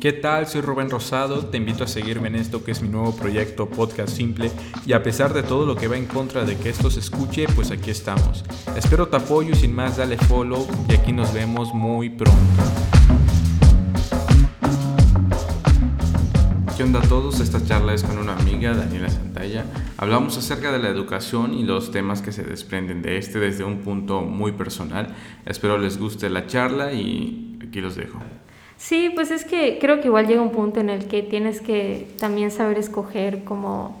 ¿Qué tal? Soy Rubén Rosado, te invito a seguirme en esto que es mi nuevo proyecto Podcast Simple y a pesar de todo lo que va en contra de que esto se escuche, pues aquí estamos. Espero tu apoyo y sin más dale follow y aquí nos vemos muy pronto. ¿Qué onda a todos? Esta charla es con una amiga, Daniela Santalla. Hablamos acerca de la educación y los temas que se desprenden de este desde un punto muy personal. Espero les guste la charla y aquí los dejo. Sí, pues es que creo que igual llega un punto en el que tienes que también saber escoger como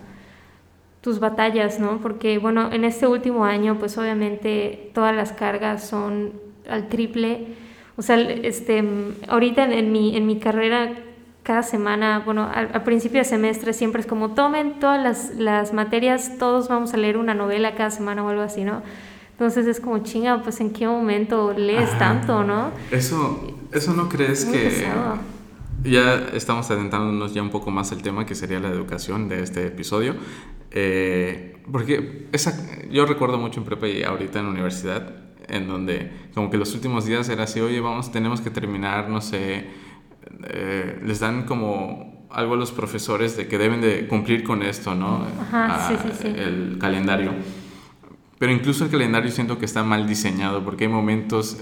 tus batallas, ¿no? Porque bueno, en este último año pues obviamente todas las cargas son al triple. O sea, este, ahorita en, mi, en mi carrera cada semana, bueno, al, principio de semestre siempre es como tomen todas las, las materias, todos vamos a leer una novela cada semana o algo así, ¿no? Entonces es como, chinga, pues en qué momento lees tanto, ¿no? Eso, eso no crees que... Ya estamos adentrándonos ya un poco más al tema que sería la educación de este episodio. Eh, porque esa, yo recuerdo mucho en prepa y ahorita en universidad, en donde como que los últimos días era así, oye, vamos, tenemos que terminar, no sé, eh, les dan como algo a los profesores de que deben de cumplir con esto, ¿no? Ajá, sí, sí, sí. El calendario. Pero incluso el calendario siento que está mal diseñado porque hay momentos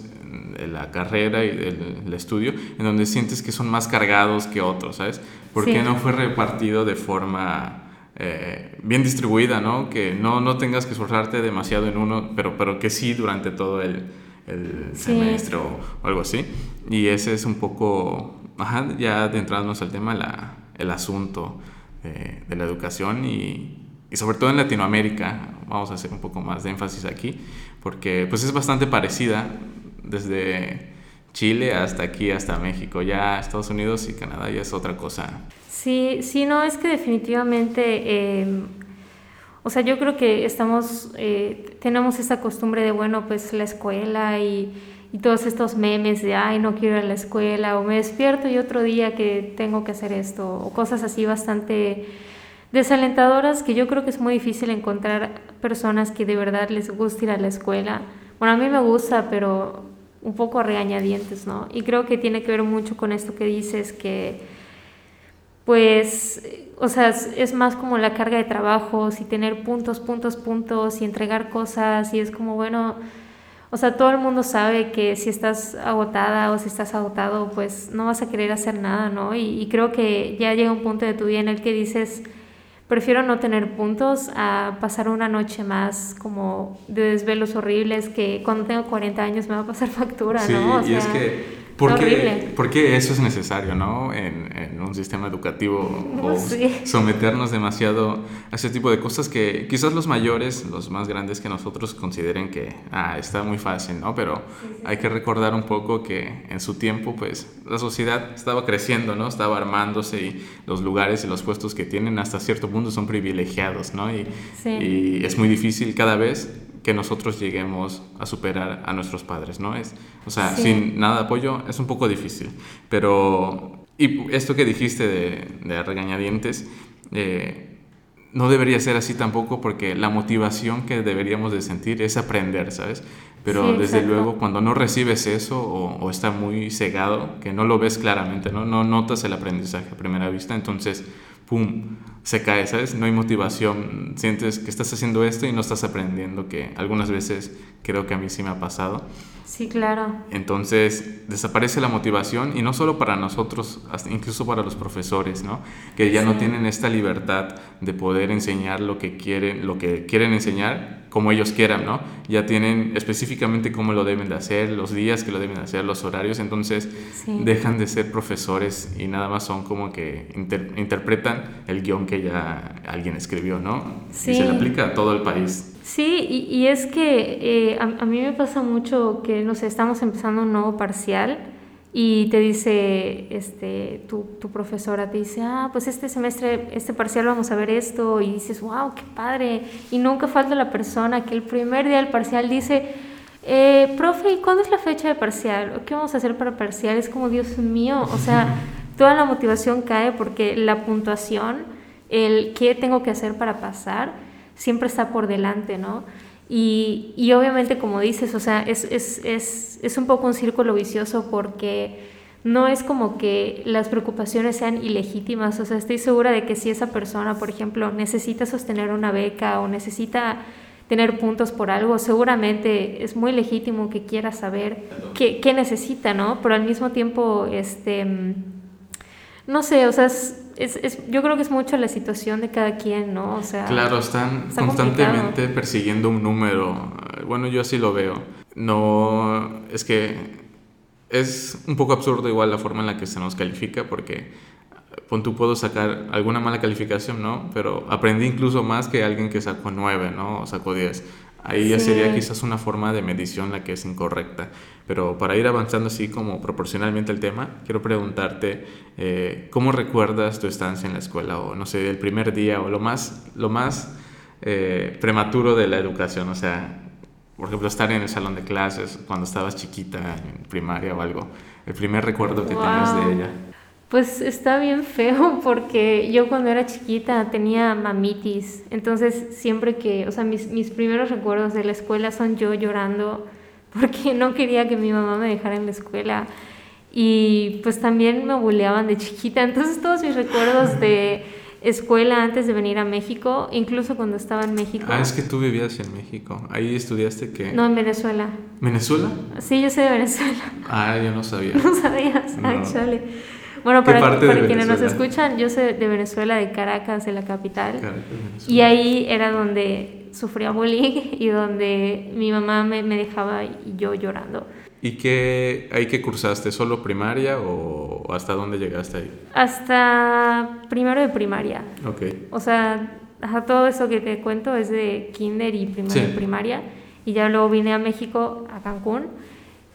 en la carrera y del estudio en donde sientes que son más cargados que otros, ¿sabes? Porque no fue repartido de forma eh, bien distribuida, ¿no? Que no, no tengas que esforzarte demasiado en uno, pero, pero que sí durante todo el, el semestre o, algo así. Y ese es un poco, ajá, ya adentrándonos al tema, la, el asunto de, de la educación y, y sobre todo en Latinoamérica, vamos a hacer un poco más de énfasis aquí, porque pues es bastante parecida desde Chile hasta aquí, hasta México. Ya Estados Unidos y Canadá ya es otra cosa. Sí, sí, no, es que definitivamente, em, o sea, yo creo que estamos, eh, tenemos esta costumbre de, bueno, pues la escuela y, y todos estos memes de, ay, no quiero ir a la escuela, o me despierto y otro día que tengo que hacer esto, o cosas así bastante desalentadoras que yo creo que es muy difícil encontrar personas que de verdad les guste ir a la escuela. Bueno, a mí me gusta, pero un poco regañadientes, ¿no? Y creo que tiene que ver mucho con esto que dices, que pues, o sea, es más como la carga de trabajos y tener puntos, puntos, puntos y entregar cosas y es como, bueno, o sea, todo el mundo sabe que si estás agotada o si estás agotado, pues no vas a querer hacer nada, ¿no? Y, y creo que ya llega un punto de tu vida en el que dices, prefiero no tener puntos a pasar una noche más como de desvelos horribles que cuando tengo 40 años me va a pasar factura, ¿no? O y es que porque, porque eso es necesario, ¿no? En, en un sistema educativo o someternos demasiado a ese tipo de cosas que quizás los mayores, los más grandes que nosotros consideren que, ah, está muy fácil, ¿no? Pero hay que recordar un poco que en su tiempo, pues, la sociedad estaba creciendo, ¿no? Estaba armándose y los lugares y los puestos que tienen hasta cierto punto son privilegiados, ¿no? Y, y es muy difícil cada vez que nosotros lleguemos a superar a nuestros padres, ¿no? Es, o sea, sin nada de apoyo es un poco difícil, pero... Y esto que dijiste de, de regañadientes, eh, no debería ser así tampoco porque la motivación que deberíamos de sentir es aprender, ¿sabes? Pero desde luego cuando no recibes eso o, o, está muy cegado, que no lo ves claramente, ¿no? No notas el aprendizaje a primera vista, entonces ¡pum!, se cae, ¿sabes? No hay motivación, sientes que estás haciendo esto y no estás aprendiendo, que algunas veces creo que a mí sí me ha pasado. Sí, claro. Entonces desaparece la motivación y no solo para nosotros, incluso para los profesores, ¿no? Que ya no tienen esta libertad de poder enseñar lo que quieren, lo que quieren enseñar como ellos quieran, ¿no? Ya tienen específicamente cómo lo deben de hacer, los días que lo deben de hacer, los horarios, entonces dejan de ser profesores y nada más son como que interpretan el guion que ya alguien escribió, ¿no? Sí. Y se le aplica a todo el país. Sí, y, y es que eh, a, a, mí me pasa mucho que, no sé, estamos empezando un nuevo parcial y te dice, este, tu, tu, profesora te dice, ah, pues este semestre, este parcial vamos a ver esto, y dices, wow, qué padre, y nunca falta la persona que el primer día del parcial dice, eh, profe, ¿y cuándo es la fecha de parcial? ¿Qué vamos a hacer para parcial? Es como, Dios mío, o sea, toda la motivación cae porque la puntuación, el qué tengo que hacer para pasar, siempre está por delante, ¿no? Y, obviamente, como dices, o sea, es, es, es, es, un poco un círculo vicioso porque no es como que las preocupaciones sean ilegítimas, o sea, estoy segura de que si esa persona, por ejemplo, necesita sostener una beca o necesita tener puntos por algo, seguramente es muy legítimo que quiera saber qué, qué necesita, ¿no? Pero al mismo tiempo, este, no sé, o sea, es, es, yo creo que es mucho la situación de cada quien, ¿no? O sea, claro, están constantemente persiguiendo un número. Bueno, yo así lo veo. No, es que es un poco absurdo igual la forma en la que se nos califica porque pon tú puedo sacar alguna mala calificación, ¿no? Pero aprendí incluso más que alguien que sacó 9, ¿no? O sacó 10. Ahí ya sería quizás una forma de medición la que es incorrecta. Pero para ir avanzando así como proporcionalmente el tema, quiero preguntarte eh, cómo recuerdas tu estancia en la escuela o no sé, el primer día o lo más, lo más eh, prematuro de la educación. O sea, por ejemplo, estar en el salón de clases cuando estabas chiquita, en primaria o algo. El primer recuerdo que tienes de ella. Pues está bien feo porque yo cuando era chiquita tenía mamitis. Entonces siempre que, o sea, mis, mis primeros recuerdos de la escuela son yo llorando porque no quería que mi mamá me dejara en la escuela. Y pues también me buleaban de chiquita. Entonces todos mis recuerdos de escuela antes de venir a México, incluso cuando estaba en México. Ah, es que tú vivías en México. Ahí estudiaste que... No, en Venezuela. ¿Venezuela? Sí, yo soy de Venezuela. Ah, yo no sabía. No sabías, no. actually. Bueno, para, quienes nos escuchan, yo soy de Venezuela, de Caracas, de la capital. y ahí era donde sufría bullying y donde mi mamá me, me dejaba y yo llorando. ¿Y qué ahí que cursaste? ¿Solo primaria o hasta dónde llegaste ahí? Hasta primero de primaria. Ok. O sea, todo eso que te cuento es de kinder y primero de primaria. Y ya luego vine a México, a Cancún,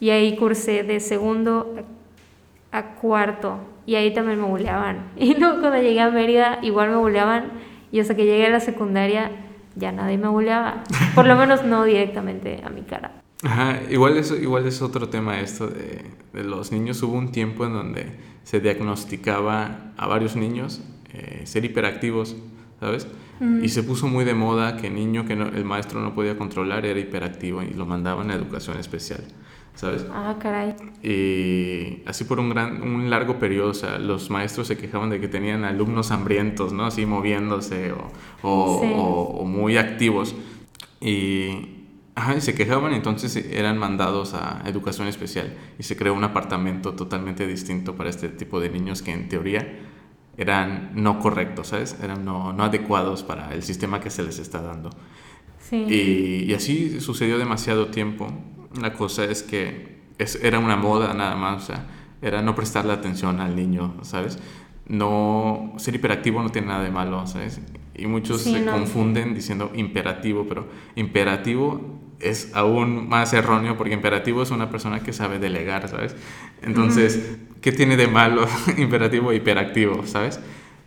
y ahí cursé de segundo a cuarto. Y ahí también me buleaban. Y luego cuando llegué a Mérida, igual me buleaban. Y hasta que llegué a la secundaria, ya nadie me buleaba. Por lo menos no directamente a mi cara. Ajá, igual es, igual es otro tema esto de, de los niños. Hubo un tiempo en donde se diagnosticaba a varios niños eh, ser hiperactivos, ¿sabes? Y se puso muy de moda que niño que el maestro no podía controlar era hiperactivo y lo mandaban a educación especial, ¿sabes? Ah, caray. Y así por un, gran, un largo periodo, o sea, los maestros se quejaban de que tenían alumnos hambrientos, ¿no? Así moviéndose o, o, o muy activos. Y Ajá, y se quejaban, entonces eran mandados a educación especial y se creó un apartamento totalmente distinto para este tipo de niños que en teoría eran no correctos, ¿sabes? Eran no, no adecuados para el sistema que se les está dando. Sí. Y, y, así sucedió demasiado tiempo. La cosa es que es, era una moda nada más, o sea, era no prestarle atención al niño, ¿sabes? No, ser hiperactivo no tiene nada de malo, ¿sabes? Y muchos se confunden diciendo imperativo, pero imperativo es aún más erróneo porque imperativo es una persona que sabe delegar, ¿sabes? Entonces, ¿qué tiene de malo imperativo e hiperactivo, ¿sabes?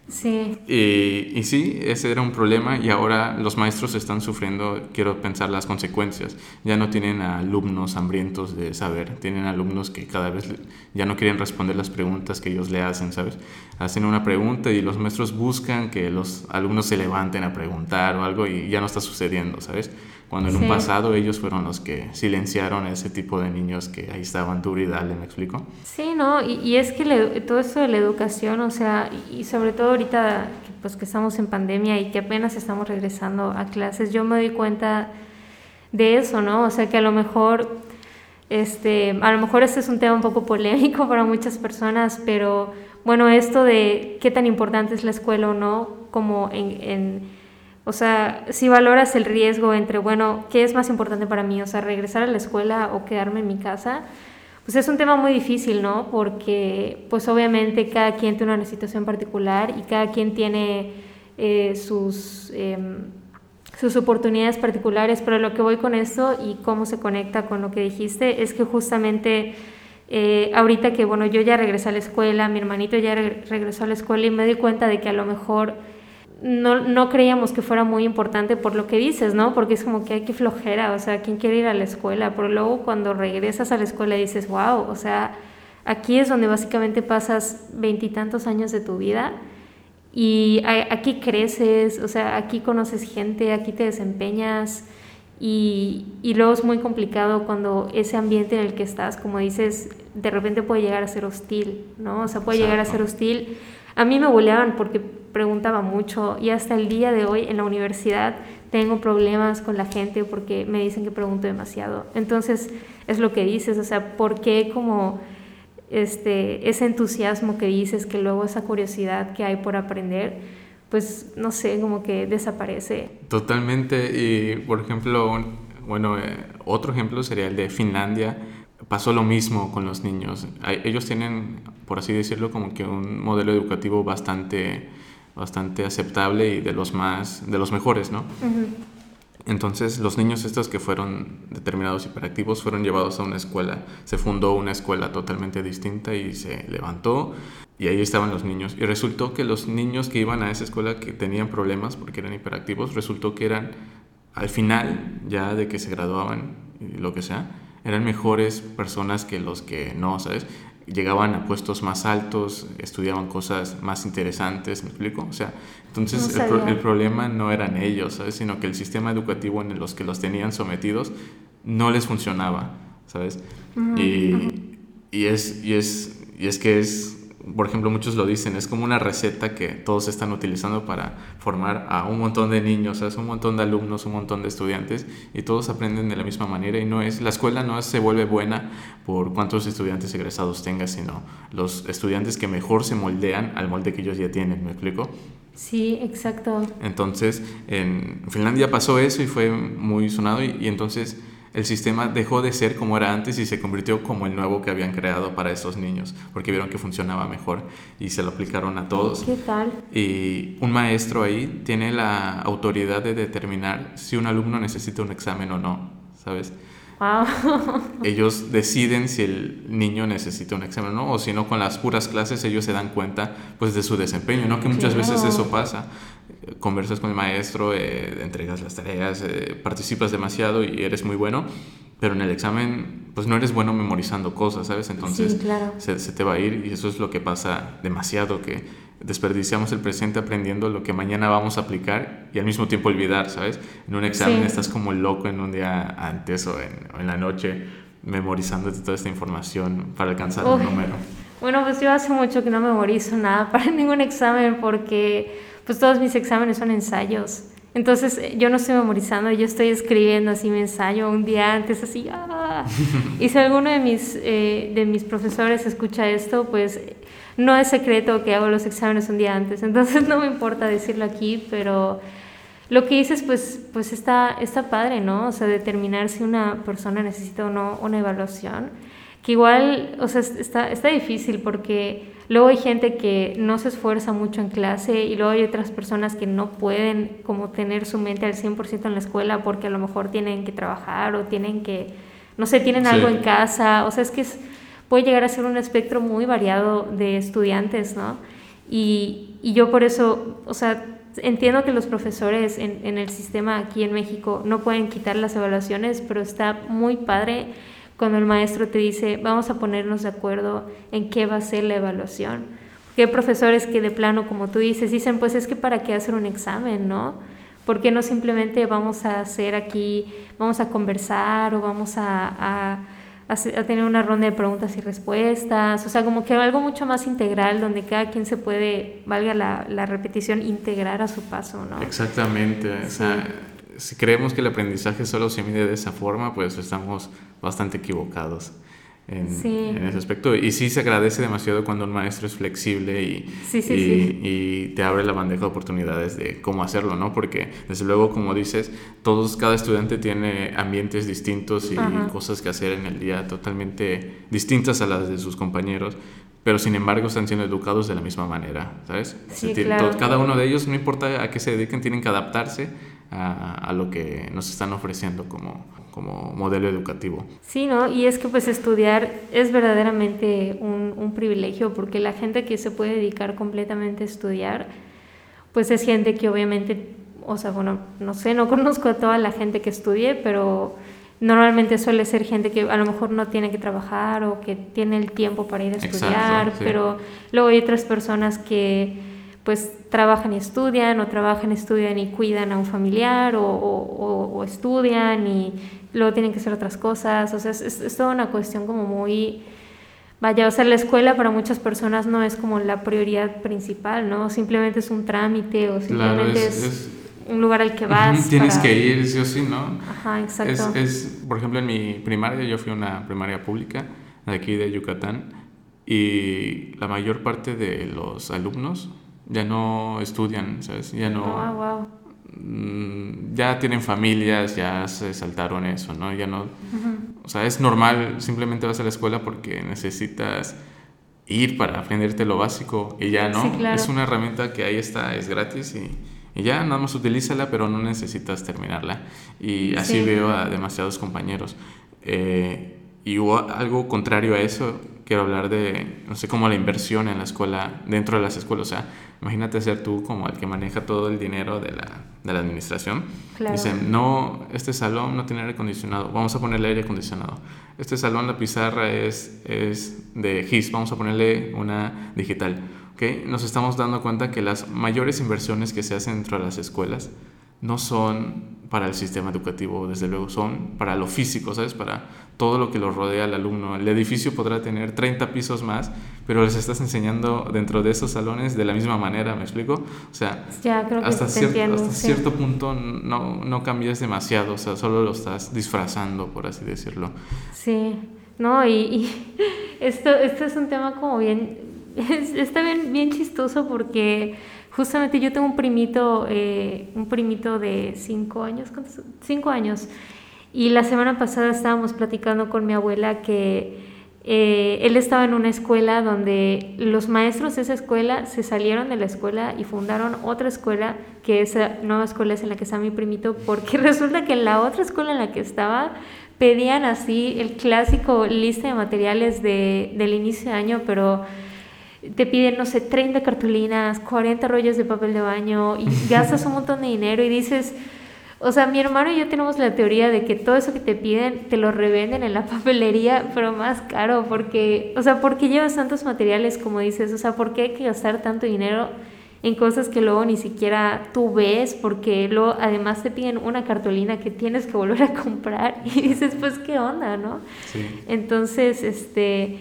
Sí. Y, sí, ese era un problema y ahora los maestros están sufriendo, quiero pensar, las consecuencias. Ya no tienen alumnos hambrientos de saber, tienen alumnos que cada vez ya no quieren responder las preguntas que ellos le hacen, ¿sabes? Hacen una pregunta y los maestros buscan que los alumnos se levanten a preguntar o algo y ya no está sucediendo, ¿sabes? Cuando en un pasado ellos fueron los que silenciaron a ese tipo de niños que ahí estaban duro y dale, ¿me explico? Sí, ¿no? Y, y es que todo esto de la educación, o sea, y sobre todo ahorita pues que estamos en pandemia y que apenas estamos regresando a clases, yo me doy cuenta de eso, ¿no? O sea, que a lo mejor, este, a lo mejor este es un tema un poco polémico para muchas personas, pero bueno, esto de qué tan importante es la escuela o no, como en, en o sea, si valoras el riesgo entre, bueno, ¿qué es más importante para mí? O sea, regresar a la escuela o quedarme en mi casa. Pues es un tema muy difícil, ¿no? Porque, pues obviamente cada quien tiene una situación particular y cada quien tiene eh, sus, em, sus oportunidades particulares, pero lo que voy con esto y cómo se conecta con lo que dijiste es que justamente eh, ahorita que, bueno, yo ya regresé a la escuela, mi hermanito ya regresó a la escuela y me di cuenta de que a lo mejor no, no creíamos que fuera muy importante por lo que dices, ¿no? Porque es como que hay que flojera, o sea, ¿quién quiere ir a la escuela? Pero luego cuando regresas a la escuela dices, wow, o sea, aquí es donde básicamente pasas veintitantos años de tu vida y aquí creces, o sea, aquí conoces gente, aquí te desempeñas Y, y, luego es muy complicado cuando ese ambiente en el que estás, como dices, de repente puede llegar a ser hostil, ¿no? O sea, puede llegar a ser hostil. A mí me boleaban porque preguntaba mucho y hasta el día de hoy en la universidad tengo problemas con la gente porque me dicen que pregunto demasiado. Entonces, es lo que dices, o sea, ¿por qué como este, ese entusiasmo que dices, que luego esa curiosidad que hay por aprender, pues no sé, como que desaparece. Totalmente, y por ejemplo, bueno, eh, otro ejemplo sería el de Finlandia. Pasó lo mismo con los niños. Ellos tienen, por así decirlo, como que un modelo educativo bastante, bastante aceptable y de los más, de los mejores, ¿no? Entonces los niños estos que fueron determinados hiperactivos fueron llevados a una escuela. Se fundó una escuela totalmente distinta y se levantó y ahí estaban los niños. Y resultó que los niños que iban a esa escuela que tenían problemas porque eran hiperactivos, resultó que eran al final ya de que se graduaban y lo que sea, eran mejores personas que los que no, ¿sabes? llegaban a puestos más altos, estudiaban cosas más interesantes, ¿me explico? O sea, entonces el, problema no eran ellos, ¿sabes? Sino que el sistema educativo en los que los tenían sometidos no les funcionaba, ¿sabes? y, y, es, y, es, y es que es por ejemplo, muchos lo dicen, es como una receta que todos están utilizando para formar a un montón de niños, es un montón de alumnos, un montón de estudiantes y todos aprenden de la misma manera y no es la escuela no se vuelve buena por cuántos estudiantes egresados tenga, sino los estudiantes que mejor se moldean al molde que ellos ya tienen, ¿me explico? Sí, exacto. Entonces, en Finlandia pasó eso y fue muy sonado y entonces el sistema dejó de ser como era antes y se convirtió como el nuevo que habían creado para esos niños, porque vieron que funcionaba mejor y se lo aplicaron a todos. ¿Qué tal? Y un maestro ahí tiene la autoridad de determinar si un alumno necesita un examen o no, ¿sabes? Wow. ellos deciden si el niño necesita un examen o no, o si no, con las puras clases ellos se dan cuenta pues de su desempeño, ¿no? Que muchas veces eso pasa conversas con el maestro, eh, entregas las tareas, eh, participas demasiado y eres muy bueno, pero en el examen pues no eres bueno memorizando cosas, ¿sabes? Entonces se, se, te va a ir y eso es lo que pasa demasiado, que desperdiciamos el presente aprendiendo lo que mañana vamos a aplicar y al mismo tiempo olvidar, ¿sabes? En un examen estás como loco en un día antes o en, en la noche memorizándote toda esta información para alcanzar un número. Bueno, pues yo hace mucho que no memorizo nada para ningún examen porque pues todos mis exámenes son ensayos. Entonces eh, yo no estoy memorizando, yo estoy escribiendo así mi ensayo un día antes, así. ¡ah! Y si alguno de mis, eh, de mis profesores escucha esto, pues no es secreto que hago los exámenes un día antes, entonces no me importa decirlo aquí, pero lo que dices pues, pues está, está padre, ¿no? O sea, determinar si una persona necesita o no una evaluación, que igual, o sea, está, está difícil porque Luego hay gente que no se esfuerza mucho en clase y luego hay otras personas que no pueden como tener su mente al 100% en la escuela porque a lo mejor tienen que trabajar o tienen que, no sé, tienen algo en casa. O sea, es que puede llegar a ser un espectro muy variado de estudiantes, ¿no? Y, y yo por eso, o sea, entiendo que los profesores en, en el sistema aquí en México no pueden quitar las evaluaciones, pero está muy padre cuando el maestro te dice, vamos a ponernos de acuerdo en qué va a ser la evaluación. Porque hay profesores que de plano, como tú dices, dicen, pues es que para qué hacer un examen, ¿no? ¿Por qué no simplemente vamos a hacer aquí, vamos a conversar o vamos a, a, tener una ronda de preguntas y respuestas? O sea, como que algo mucho más integral donde cada quien se puede, valga la, la repetición, integrar a su paso, ¿no? Exactamente. O sea, si creemos que el aprendizaje solo se mide de esa forma, pues estamos bastante equivocados en, ese aspecto. Y sí se agradece demasiado cuando un maestro es flexible y, y, te abre la bandeja de oportunidades de cómo hacerlo, ¿no? Porque desde luego, como dices, todos, cada estudiante tiene ambientes distintos y cosas que hacer en el día totalmente distintas a las de sus compañeros pero sin embargo están siendo educados de la misma manera, ¿sabes? Cada uno de ellos, no importa a qué se dediquen, tienen que adaptarse a, lo que nos están ofreciendo como, como modelo educativo. Sí, ¿no? Y es que pues estudiar es verdaderamente un, un, privilegio porque la gente que se puede dedicar completamente a estudiar, pues es gente que obviamente, o sea, bueno, no sé, no conozco a toda la gente que estudie, pero normalmente suele ser gente que a lo mejor no tiene que trabajar o que tiene el tiempo para ir a estudiar, pero luego hay otras personas que pues trabajan y estudian, o trabajan, estudian y cuidan a un familiar, o, estudian y luego tienen que hacer otras cosas. O sea, es, es, toda una cuestión como muy... Vaya, o sea, la escuela para muchas personas no es como la prioridad principal, ¿no? Simplemente es un trámite o simplemente es, un lugar al que vas. Tienes que ir, sí o sí, ¿no? Ajá, exacto. Es, por ejemplo, en mi primaria, yo fui a una primaria pública de aquí de Yucatán y la mayor parte de los alumnos ya no estudian, ¿sabes? Ya no... Oh, ya tienen familias, ya se saltaron eso, ¿no? Ya no... O sea, es normal, simplemente vas a la escuela porque necesitas ir para aprenderte lo básico y ya no. Es una herramienta que ahí está, es gratis y, y, ya nada más utilízala, pero no necesitas terminarla. Y así veo a demasiados compañeros. Eh, y hubo algo contrario a eso, quiero hablar de, no sé, como la inversión en la escuela, dentro de las escuelas. O sea, imagínate ser tú como el que maneja todo el dinero de la, de la administración. Dicen, no, este salón no tiene aire acondicionado, vamos a ponerle aire acondicionado. Este salón, la pizarra es, es de GIS, vamos a ponerle una digital. ¿Okay? Nos estamos dando cuenta que las mayores inversiones que se hacen dentro de las escuelas no son para el sistema educativo, desde luego, son para lo físico, ¿sabes? Para todo lo que lo rodea al alumno. El edificio podrá tener 30 pisos más, pero les estás enseñando dentro de esos salones de la misma manera, ¿me explico? O sea, hasta, cierto, cierto punto no, no cambias demasiado, o sea, solo lo estás disfrazando, por así decirlo. Sí, no, y, esto, esto es un tema como bien, está bien, bien chistoso porque justamente yo tengo un primito, eh, un primito de cinco años, ¿cuántos? Cinco años, y la semana pasada estábamos platicando con mi abuela que eh, él estaba en una escuela donde los maestros de esa escuela se salieron de la escuela y fundaron otra escuela, que esa nueva escuela es en la que está mi primito, porque resulta que en la otra escuela en la que estaba pedían así el clásico lista de materiales de, del inicio de año, pero te piden, no sé, 30 cartulinas, 40 rollos de papel de baño y gastas un montón de dinero y dices o sea, mi hermano y yo tenemos la teoría de que todo eso que te piden te lo revenden en la papelería, pero más caro, porque, o sea, ¿por qué llevas tantos materiales como dices? O sea, ¿por qué hay que gastar tanto dinero en cosas que luego ni siquiera tú ves? Porque luego además te piden una cartulina que tienes que volver a comprar y dices, pues, ¿qué onda, no? Sí. Entonces, este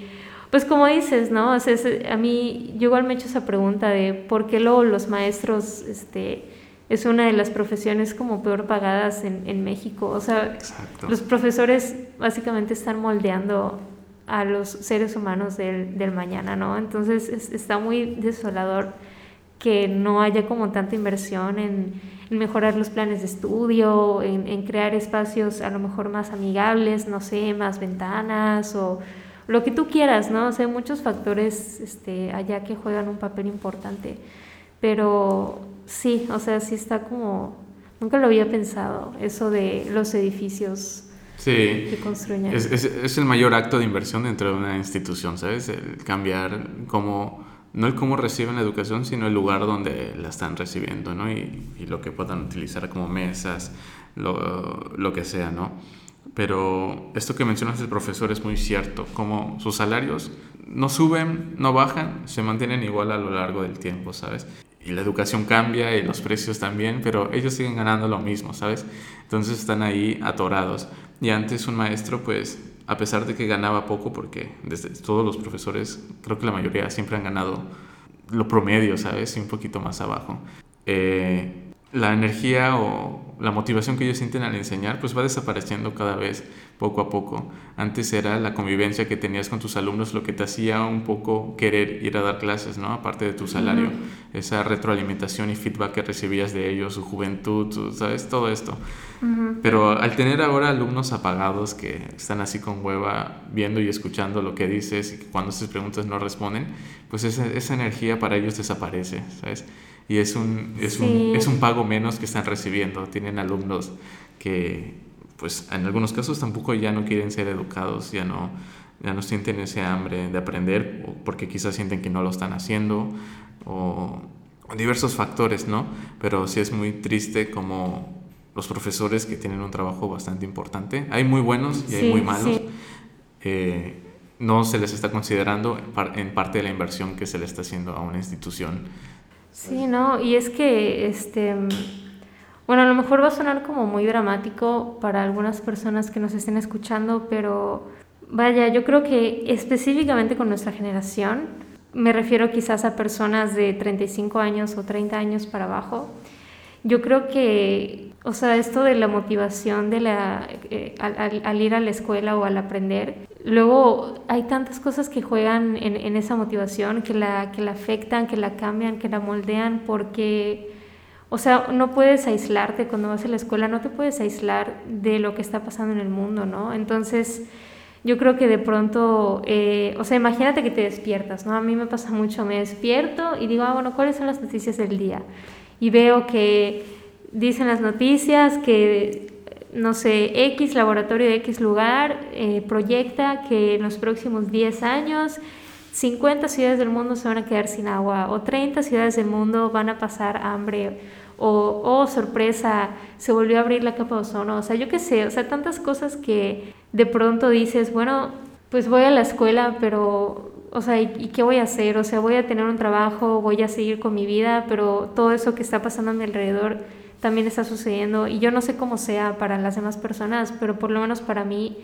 pues como dices, ¿no? O sea, a mí yo igual me he hecho esa pregunta de por qué luego los maestros, este, es una de las profesiones como peor pagadas en, en México. O sea, los profesores básicamente están moldeando a los seres humanos del, del mañana, ¿no? Entonces está muy desolador que no haya como tanta inversión en, en mejorar los planes de estudio, en, en, crear espacios a lo mejor más amigables, no sé, más ventanas o lo que tú quieras, ¿no? O sea, hay muchos factores este, allá que juegan un papel importante, pero sí, o sea, sí está como, nunca lo había pensado, eso de los edificios que construyen. Es, es, el mayor acto de inversión dentro de una institución, ¿sabes? El cambiar cómo, no el cómo reciben la educación, sino el lugar donde la están recibiendo, ¿no? Y, y lo que puedan utilizar como mesas, lo, lo que sea, ¿no? Pero esto que mencionas del profesor es muy cierto, como sus salarios no suben, no bajan, se mantienen igual a lo largo del tiempo, ¿sabes? y la educación cambia y los precios también, pero ellos siguen ganando lo mismo, ¿sabes? Entonces están ahí atorados. Y antes un maestro, pues, a pesar de que ganaba poco, porque desde todos los profesores, creo que la mayoría siempre han ganado lo promedio, ¿sabes? Y un poquito más abajo. Eh, la energía o la motivación que ellos sienten al enseñar, pues va desapareciendo cada vez poco a poco. Antes era la convivencia que tenías con tus alumnos lo que te hacía un poco querer ir a dar clases, ¿no? Aparte de tu salario, esa retroalimentación y feedback que recibías de ellos, su juventud, ¿sabes? Todo esto. Pero al tener ahora alumnos apagados que están así con hueva viendo y escuchando lo que dices y que cuando haces preguntas no responden, pues esa, esa energía para ellos desaparece, ¿sabes? Y es un, es, un, es un pago menos que están recibiendo. Tienen alumnos que pues en algunos casos tampoco ya no quieren ser educados, ya no, ya no sienten ese hambre de aprender, porque quizás sienten que no lo están haciendo, o, diversos factores, ¿no? Pero sí es muy triste como los profesores que tienen un trabajo bastante importante, hay muy buenos y hay muy malos, eh, no se les está considerando en parte de la inversión que se le está haciendo a una institución Sí, no, y es que, este, bueno, a lo mejor va a sonar como muy dramático para algunas personas que nos estén escuchando, pero vaya, yo creo que específicamente con nuestra generación, me refiero quizás a personas de 35 años o 30 años para abajo, yo creo que, o sea, esto de la motivación de la, eh, al, ir a la escuela o al aprender, luego hay tantas cosas que juegan en, en, esa motivación, que la, que la afectan, que la cambian, que la moldean, porque, o sea, no puedes aislarte cuando vas a la escuela, no te puedes aislar de lo que está pasando en el mundo, ¿no? Entonces, yo creo que de pronto, eh, o sea, imagínate que te despiertas, ¿no? A mí me pasa mucho, me despierto y digo, ah, bueno, ¿cuáles son las noticias del día? Y veo que dicen las noticias que, no sé, X laboratorio de X lugar eh, proyecta que en los próximos 10 años 50 ciudades del mundo se van a quedar sin agua o 30 ciudades del mundo van a pasar hambre o, oh sorpresa, se volvió a abrir la capa de ozono, o sea, yo qué sé, o sea, tantas cosas que de pronto dices, bueno, pues voy a la escuela, pero o sea, ¿y, qué voy a hacer? O sea, voy a tener un trabajo, voy a seguir con mi vida, pero todo eso que está pasando a mi alrededor también está sucediendo y yo no sé cómo sea para las demás personas, pero por lo menos para mí,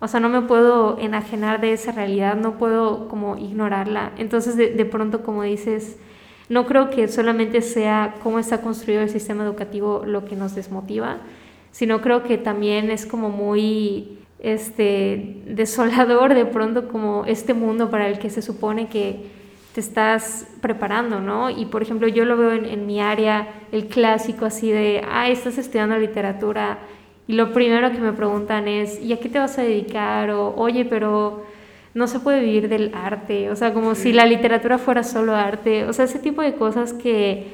o sea, no me puedo enajenar de esa realidad, no puedo como ignorarla. Entonces, de, de pronto, como dices, no creo que solamente sea cómo está construido el sistema educativo lo que nos desmotiva, sino creo que también es como muy este, desolador de pronto como este mundo para el que se supone que te estás preparando, ¿no? Y por ejemplo, yo lo veo en, mi área, el clásico así de, ah, estás estudiando literatura y lo primero que me preguntan es, ¿y a qué te vas a dedicar? O, oye, pero no se puede vivir del arte, o sea, como si la literatura fuera solo arte, o sea, ese tipo de cosas que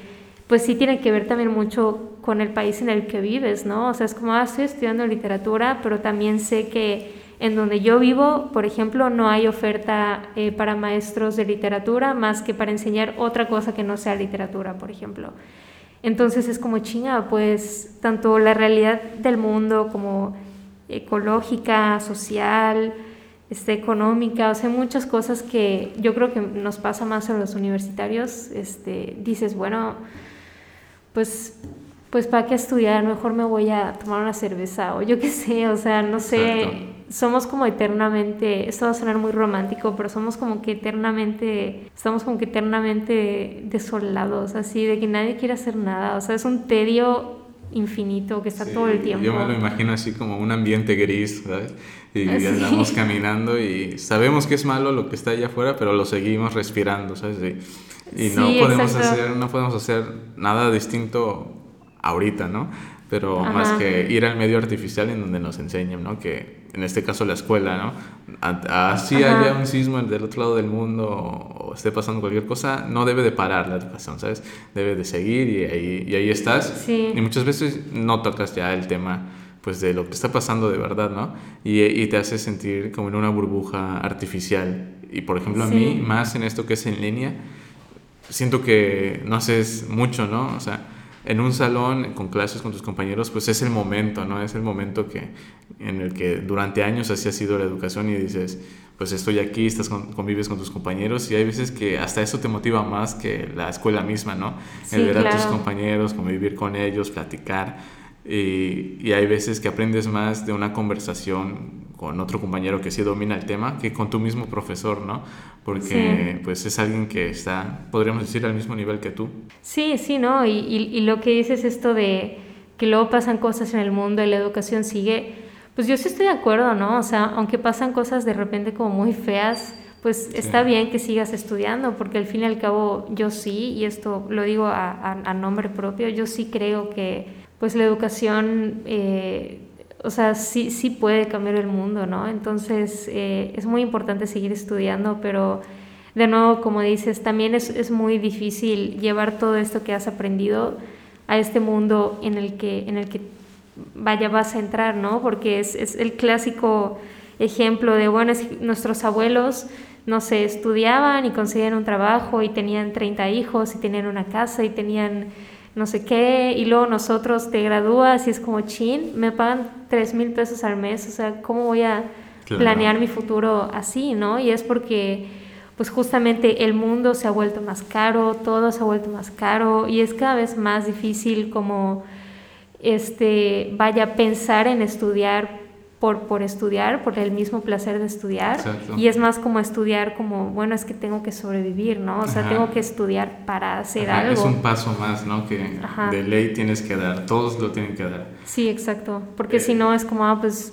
pues sí tiene que ver también mucho con el país en el que vives, ¿no? O sea, es como, ah, estoy estudiando literatura, pero también sé que en donde yo vivo, por ejemplo, no hay oferta eh, para maestros de literatura más que para enseñar otra cosa que no sea literatura, por ejemplo. Entonces es como chinga, pues tanto la realidad del mundo como ecológica, social, este, económica, o sea, muchas cosas que yo creo que nos pasa más a los universitarios, este, dices, bueno, pues, pues para qué estudiar, mejor me voy a tomar una cerveza o yo qué sé, o sea, no sé, somos como eternamente, esto va a sonar muy romántico, pero somos como que eternamente, estamos como que eternamente desolados, así, de que nadie quiere hacer nada, o sea, es un tedio infinito que está todo el tiempo. Yo me lo imagino así como un ambiente gris, ¿sabes? Y andamos caminando y sabemos que es malo lo que está allá afuera, pero lo seguimos respirando, ¿sabes? Y no, podemos hacer, no podemos hacer nada distinto ahorita, ¿no? Pero más que ir al medio artificial en donde nos enseñan, ¿no? Que en este caso la escuela, ¿no? Así haya un sismo del otro lado del mundo o, esté pasando cualquier cosa, no debe de parar la educación, ¿sabes? Debe de seguir y ahí, y ahí estás. Y muchas veces no tocas ya el tema pues de lo que está pasando de verdad, ¿no? Y, y te hace sentir como en una burbuja artificial. Y por ejemplo a mí, más en esto que es en línea, siento que no haces mucho, ¿no? O sea, en un salón con clases con tus compañeros, pues es el momento, ¿no? Es el momento que, en el que durante años así ha sido la educación y dices, pues estoy aquí, estás convives con tus compañeros y hay veces que hasta eso te motiva más que la escuela misma, ¿no? el ver a tus compañeros, convivir con ellos, platicar. Y, y, hay veces que aprendes más de una conversación con otro compañero que sí domina el tema que con tu mismo profesor, ¿no? Porque pues es alguien que está, podríamos decir, al mismo nivel que tú. Sí, sí, ¿no? Y, y, lo que dices esto de que luego pasan cosas en el mundo y la educación sigue, pues yo sí estoy de acuerdo, ¿no? O sea, aunque pasan cosas de repente como muy feas, pues está bien que sigas estudiando, porque al fin y al cabo yo sí, y esto lo digo a, a nombre propio, yo sí creo que pues la educación, eh, o sea, sí, sí puede cambiar el mundo, ¿no? Entonces eh, es muy importante seguir estudiando, pero de nuevo, como dices, también es, es, muy difícil llevar todo esto que has aprendido a este mundo en el que, en el que vaya, vas a entrar, ¿no? Porque es, es el clásico ejemplo de, bueno, nuestros abuelos, no sé, estudiaban y conseguían un trabajo y tenían 30 hijos y tenían una casa y tenían no sé qué, y luego nosotros te gradúas y es como, chin, me pagan 3 mil pesos al mes, o sea, ¿cómo voy a planear mi futuro así, no? Y es porque, pues justamente el mundo se ha vuelto más caro, todo se ha vuelto más caro y es cada vez más difícil como este vaya a pensar en estudiar por, por estudiar, por el mismo placer de estudiar. Y es más como estudiar como, bueno, es que tengo que sobrevivir, ¿no? O sea, tengo que estudiar para hacer algo. Es un paso más, ¿no? Que de ley tienes que dar, todos lo tienen que dar. Sí, exacto. Porque eh. si no es como, ah, pues,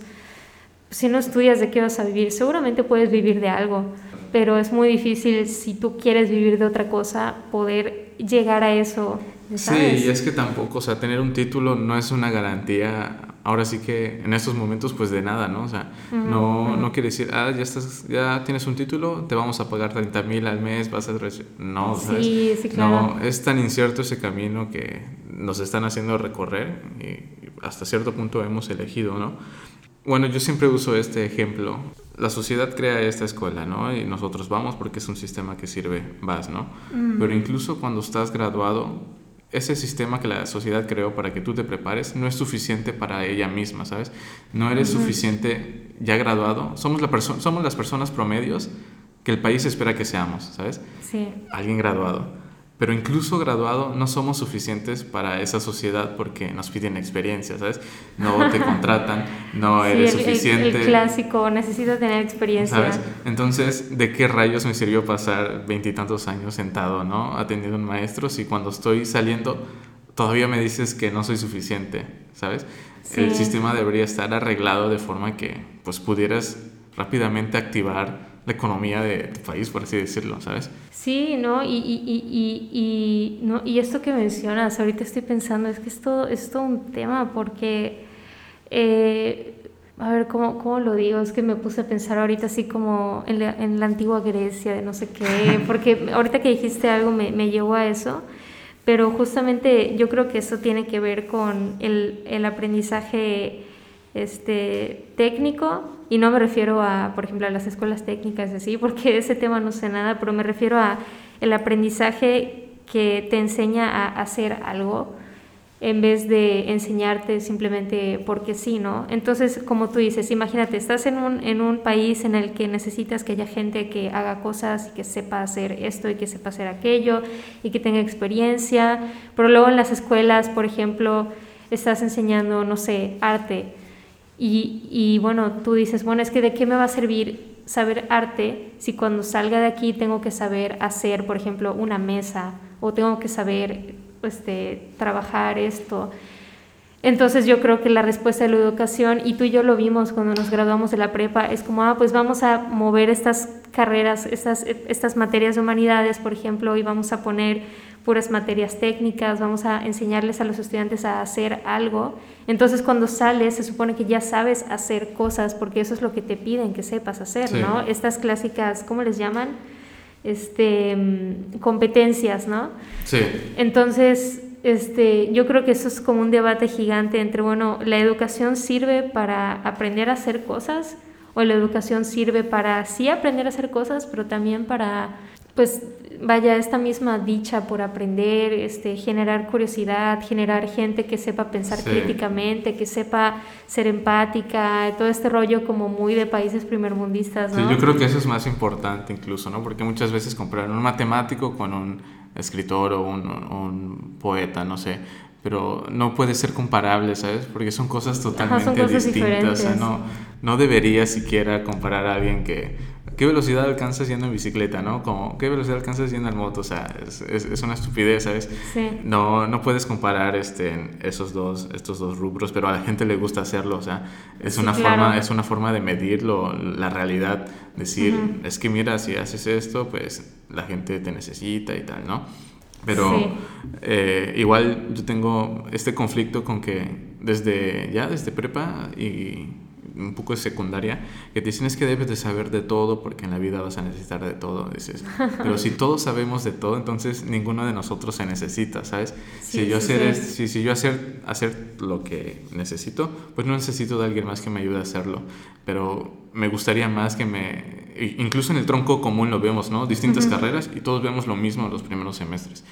si no estudias, ¿de qué vas a vivir? Seguramente puedes vivir de algo, pero es muy difícil si tú quieres vivir de otra cosa, poder llegar a eso. ¿sabes? Sí, y es que tampoco, o sea, tener un título no es una garantía ahora sí que en estos momentos pues de nada, ¿no? O sea, no, no quiere decir, ah, ya, estás, ya tienes un título, te vamos a pagar 30 mil al mes, vas a... No, ¿sabes? Sí, sí, claro. No, es tan incierto ese camino que nos están haciendo recorrer y hasta cierto punto hemos elegido, ¿no? Bueno, yo siempre uso este ejemplo. La sociedad crea esta escuela, ¿no? Y nosotros vamos porque es un sistema que sirve, vas, ¿no? Pero incluso cuando estás graduado, ese sistema que la sociedad creó para que tú te prepares no es suficiente para ella misma, ¿sabes? No eres suficiente ya graduado. Somos, la somos las personas promedios que el país espera que seamos, ¿sabes? Sí. Alguien graduado. Pero incluso graduado no somos suficientes para esa sociedad porque nos piden experiencia, ¿sabes? No te contratan, no eres suficiente. El, clásico, necesito tener experiencia. ¿Sabes? Entonces, ¿de qué rayos me sirvió pasar veintitantos años sentado, ¿no? Atendiendo a un maestro si cuando estoy saliendo todavía me dices que no soy suficiente, ¿sabes? El sistema debería estar arreglado de forma que pues pudieras rápidamente activar la economía de tu país, por así decirlo, ¿sabes? Sí, ¿no? Y, y, y, y, ¿no? y esto que mencionas, ahorita estoy pensando, es que esto es todo un tema porque, eh, a ver, ¿cómo, ¿cómo, lo digo? Es que me puse a pensar ahorita así como en la, en la antigua Grecia, de no sé qué, porque ahorita que dijiste algo me, me llevó a eso. Pero justamente yo creo que eso tiene que ver con el, el aprendizaje este, técnico, y no me refiero a, por ejemplo, a las escuelas técnicas, así, porque ese tema no sé nada, pero me refiero a el aprendizaje que te enseña a hacer algo en vez de enseñarte simplemente porque sí, ¿no? Entonces, como tú dices, imagínate, estás en un, en un país en el que necesitas que haya gente que haga cosas y que sepa hacer esto y que sepa hacer aquello y que tenga experiencia, pero luego en las escuelas, por ejemplo, estás enseñando, no sé, arte y, y, bueno, tú dices, bueno, es que de qué me va a servir saber arte si cuando salga de aquí tengo que saber hacer, por ejemplo, una mesa o tengo que saber este, trabajar esto. Entonces yo creo que la respuesta de la educación, y tú y yo lo vimos cuando nos graduamos de la prepa, es como, ah, pues vamos a mover estas carreras, estas, estas materias de humanidades, por ejemplo, y vamos a poner puras materias técnicas, vamos a enseñarles a los estudiantes a hacer algo. Entonces cuando sales se supone que ya sabes hacer cosas porque eso es lo que te piden que sepas hacer, ¿no? Estas clásicas, ¿cómo les llaman? Este, mm, competencias, ¿no? Sí. Entonces, este, yo creo que eso es como un debate gigante entre, bueno, la educación sirve para aprender a hacer cosas o la educación sirve para sí aprender a hacer cosas, pero también para pues vaya esta misma dicha por aprender, este, generar curiosidad, generar gente que sepa pensar críticamente, que sepa ser empática, todo este rollo como muy de países primermundistas, ¿no? Sí, yo creo que eso es más importante incluso, ¿no? Porque muchas veces comparar un matemático con un escritor o un, un poeta, no sé, pero no puede ser comparable, ¿sabes? Porque son cosas totalmente distintas. O sea, no, no debería siquiera comparar a alguien que ¿qué velocidad alcanzas yendo en bicicleta, no? Como, ¿qué velocidad alcanzas yendo en moto? O sea, es, es, una estupidez, ¿sabes? Sí. No, no puedes comparar este, esos dos, estos dos rubros, pero a la gente le gusta hacerlo, o sea, es, una, forma, es una forma de medirlo, la realidad, decir, es que mira, si haces esto, pues la gente te necesita y tal, ¿no? Pero eh, igual yo tengo este conflicto con que desde ya, desde prepa y un poco de secundaria, que te dicen es que debes de saber de todo porque en la vida vas a necesitar de todo, dices. Pero si todos sabemos de todo, entonces ninguno de nosotros se necesita, ¿sabes? si yo, hacer, Si, si yo hacer, hacer lo que necesito, pues no necesito de alguien más que me ayude a hacerlo. Pero me gustaría más que me... Incluso en el tronco común lo vemos, ¿no? Distintas carreras y todos vemos lo mismo en los primeros semestres.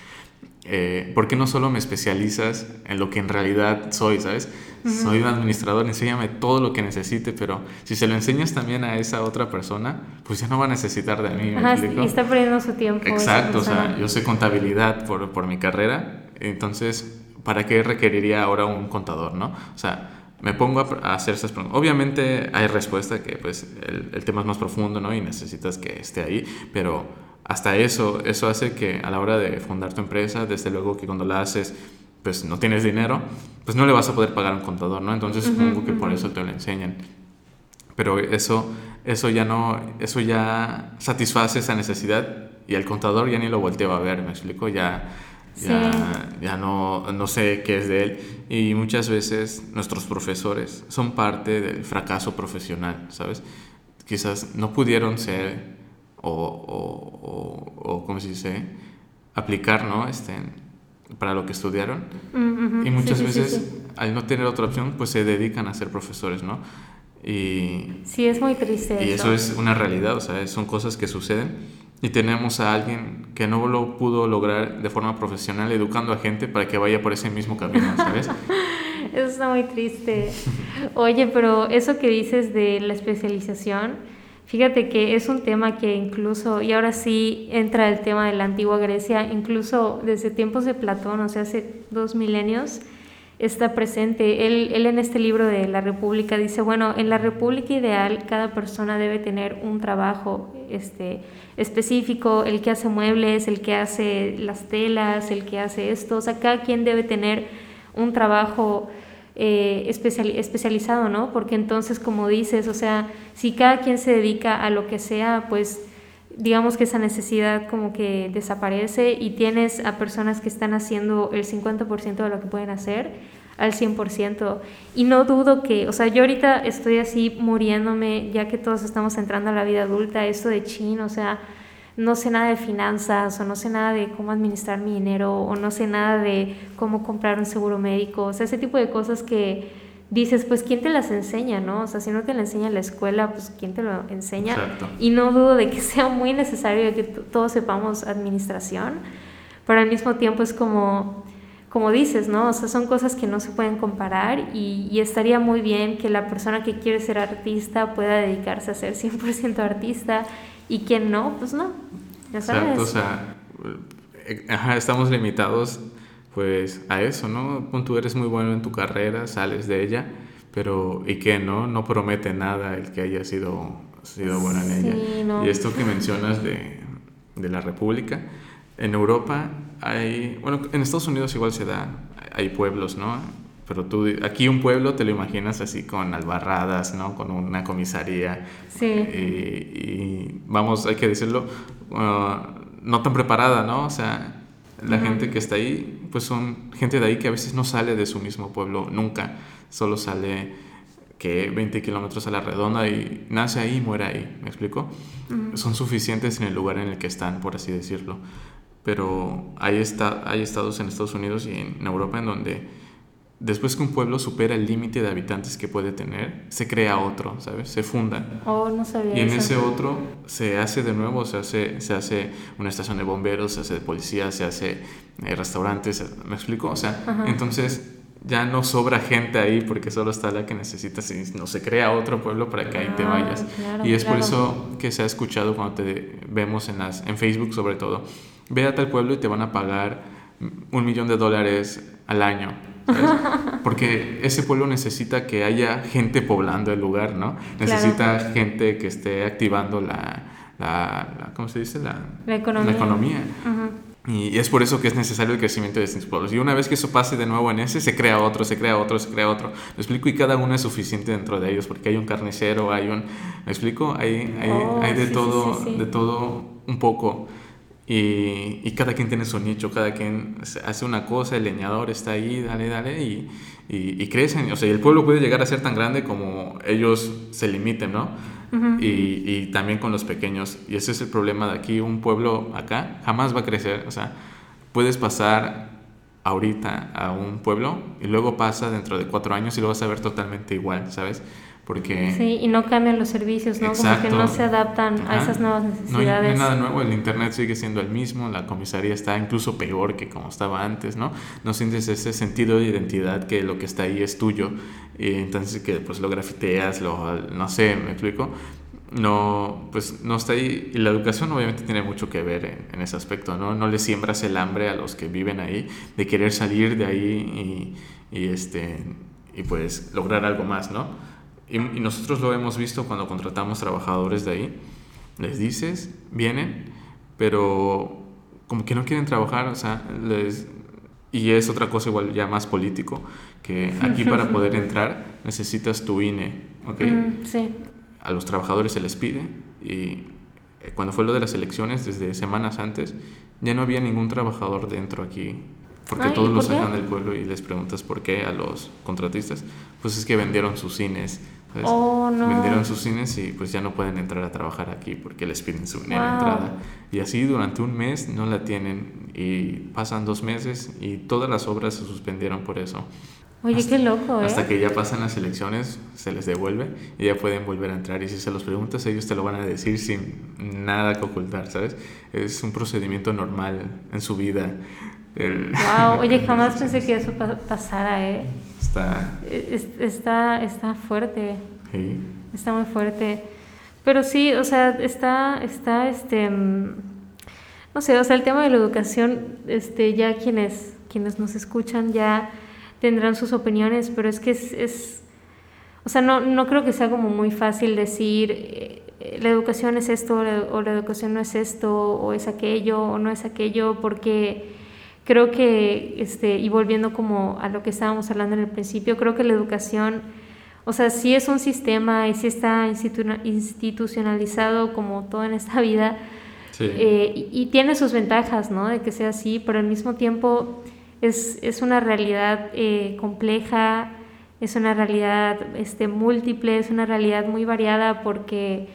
Eh, ¿por qué no solo me especializas en lo que en realidad soy, ¿sabes? Soy un administrador, enséñame todo lo que necesite, pero si se lo enseñas también a esa otra persona, pues ya no va a necesitar de mí. y está perdiendo su tiempo. Exacto, o sea, yo sé contabilidad por, por mi carrera, entonces, ¿para qué requeriría ahora un contador, no? O sea, me pongo a, hacer esas preguntas. Obviamente hay respuesta que pues el, el, tema es más profundo, ¿no? Y necesitas que esté ahí, pero hasta eso, eso hace que a la hora de fundar tu empresa, desde luego que cuando la haces, pues no tienes dinero, pues no le vas a poder pagar a un contador, ¿no? Entonces supongo que por eso te lo enseñan. Pero eso, eso ya no, eso ya satisface esa necesidad y el contador ya ni lo volteaba a ver, me explico, ya, ya, ya no, no sé qué es de él. Y muchas veces nuestros profesores son parte del fracaso profesional, ¿sabes? Quizás no pudieron ser o, o, o, ¿cómo se dice? Aplicar, ¿no? Este, para lo que estudiaron. Y muchas veces, al no tener otra opción, pues se dedican a ser profesores, ¿no? Y, sí, es muy triste. Y eso. es una realidad, o sea, son cosas que suceden. Y tenemos a alguien que no lo pudo lograr de forma profesional educando a gente para que vaya por ese mismo camino, ¿sabes? eso está muy triste. Oye, pero eso que dices de la especialización, Fíjate que es un tema que incluso, y ahora sí entra el tema de la antigua Grecia, incluso desde tiempos de Platón, o sea, hace dos milenios, está presente. Él, él en este libro de la República dice, bueno, en la República ideal cada persona debe tener un trabajo este, específico, el que hace muebles, el que hace las telas, el que hace esto, o sea, cada quien debe tener un trabajo eh, especializado, ¿no? Porque entonces, como dices, o sea, si cada quien se dedica a lo que sea, pues digamos que esa necesidad como que desaparece y tienes a personas que están haciendo el 50% de lo que pueden hacer al 100%. Y no dudo que, o sea, yo ahorita estoy así muriéndome, ya que todos estamos entrando a la vida adulta, esto de chin, o sea, no sé nada de finanzas o no sé nada de cómo administrar mi dinero o no sé nada de cómo comprar un seguro médico, o sea, ese tipo de cosas que dices, pues, ¿quién te las enseña, no? O sea, si no te la enseña la escuela, pues, ¿quién te lo enseña? Y no dudo de que sea muy necesario que todos sepamos administración, pero al mismo tiempo es como, como dices, ¿no? O sea, son cosas que no se pueden comparar y, y estaría muy bien que la persona que quiere ser artista pueda dedicarse a ser 100% artista y quien no, pues no. Ya sabes. o sea, eh, estamos limitados pues a eso, ¿no? Tú eres muy bueno en tu carrera, sales de ella, pero ¿y qué, no? No promete nada el que haya sido, sido bueno en ella. Y esto que mencionas de, de la República, en Europa hay, bueno, en Estados Unidos igual se da, hay pueblos, ¿no? Pero tú, aquí un pueblo te lo imaginas así con albarradas, ¿no? Con una comisaría. Sí. Y, vamos, hay que decirlo, uh, no tan preparada, ¿no? O sea, la gente que está ahí, pues son gente de ahí que a veces no sale de su mismo pueblo nunca. Solo sale que 20 kilómetros a la redonda y nace ahí y muere ahí, ¿me explico? Son suficientes en el lugar en el que están, por así decirlo. Pero hay, está, hay estados en Estados Unidos y en Europa en donde después que un pueblo supera el límite de habitantes que puede tener, se crea otro, ¿sabes? Se funda. Oh, no sabía y en ese otro se hace de nuevo, se hace, se hace una estación de bomberos, se hace de policía, se hace eh, restaurantes, ¿me explico? O sea, entonces ya no sobra gente ahí porque solo está la que necesitas y no se crea otro pueblo para que ahí te ah, vayas. y es por eso que se ha escuchado cuando te vemos en, las, en Facebook sobre todo, ve a tal pueblo y te van a pagar un millón de dólares al año porque ese pueblo necesita que haya gente poblando el lugar, ¿no? Necesita gente que esté activando la, la, ¿cómo se dice? La, economía. Y es por eso que es necesario el crecimiento de estos pueblos. Y una vez que eso pase de nuevo en ese, se crea otro, se crea otro, se crea otro. ¿Me explico? Y cada uno es suficiente dentro de ellos, porque hay un carnicero, hay un... ¿Me explico? Hay, hay, oh, hay de, todo, de todo un poco. Y, y, cada quien tiene su nicho, cada quien hace una cosa, el leñador está ahí, dale, dale, y, y, crecen. O sea, el pueblo puede llegar a ser tan grande como ellos se limiten, ¿no? y, también con los pequeños. Y ese es el problema de aquí. Un pueblo acá jamás va a crecer. O sea, puedes pasar ahorita a un pueblo y luego pasa dentro de cuatro años y lo vas a ver totalmente igual, ¿sabes? Porque... Sí, y no cambian los servicios, ¿no? Como que no se adaptan a esas nuevas necesidades. No hay, nada nuevo, el Internet sigue siendo el mismo, la comisaría está incluso peor que como estaba antes, ¿no? No sientes ese sentido de identidad que lo que está ahí es tuyo, y entonces que pues lo grafiteas, lo, no sé, me explico, no, pues no está ahí. Y la educación obviamente tiene mucho que ver en, ese aspecto, ¿no? No le siembras el hambre a los que viven ahí de querer salir de ahí y, y este, y pues lograr algo más, ¿no? Y, nosotros lo hemos visto cuando contratamos trabajadores de ahí. Les dices, vienen, pero como que no quieren trabajar, o sea, les, y es otra cosa igual ya más político, que aquí para poder entrar necesitas tu INE, ¿ok? Mm, sí. A los trabajadores se les pide y eh, cuando fue lo de las elecciones, desde semanas antes, ya no había ningún trabajador dentro aquí porque todos los sacan del pueblo y les preguntas por qué a los contratistas. Pues es que vendieron sus cines. Oh, no. Vendieron sus cines y pues ya no pueden entrar a trabajar aquí porque les piden su entrada. Y así durante un mes no la tienen y pasan dos meses y todas las obras se suspendieron por eso. Oye, qué loco, ¿eh? Hasta que ya pasan las elecciones, se les devuelve y ya pueden volver a entrar. Y si se los preguntas, ellos te lo van a decir sin nada que ocultar, ¿sabes? Es un procedimiento normal en su vida. Wow, oye, jamás pensé que eso pasara, ¿eh? Está... está, está fuerte. Sí. Está muy fuerte. Pero sí, o sea, está, está, este, mm, no sé, o sea, el tema de la educación, este, ya quienes, quienes nos escuchan ya tendrán sus opiniones, pero es que es, es o sea, no, no creo que sea como muy fácil decir, eh, la educación es esto, o la educación no es esto, o es aquello, o no es aquello, porque Creo que, este, y volviendo como a lo que estábamos hablando en el principio, creo que la educación, o sea, sí es un sistema y sí está institucionalizado como todo en esta vida, eh, y, tiene sus ventajas, ¿no? De que sea así, pero al mismo tiempo es, es una realidad eh, compleja, es una realidad este, múltiple, es una realidad muy variada porque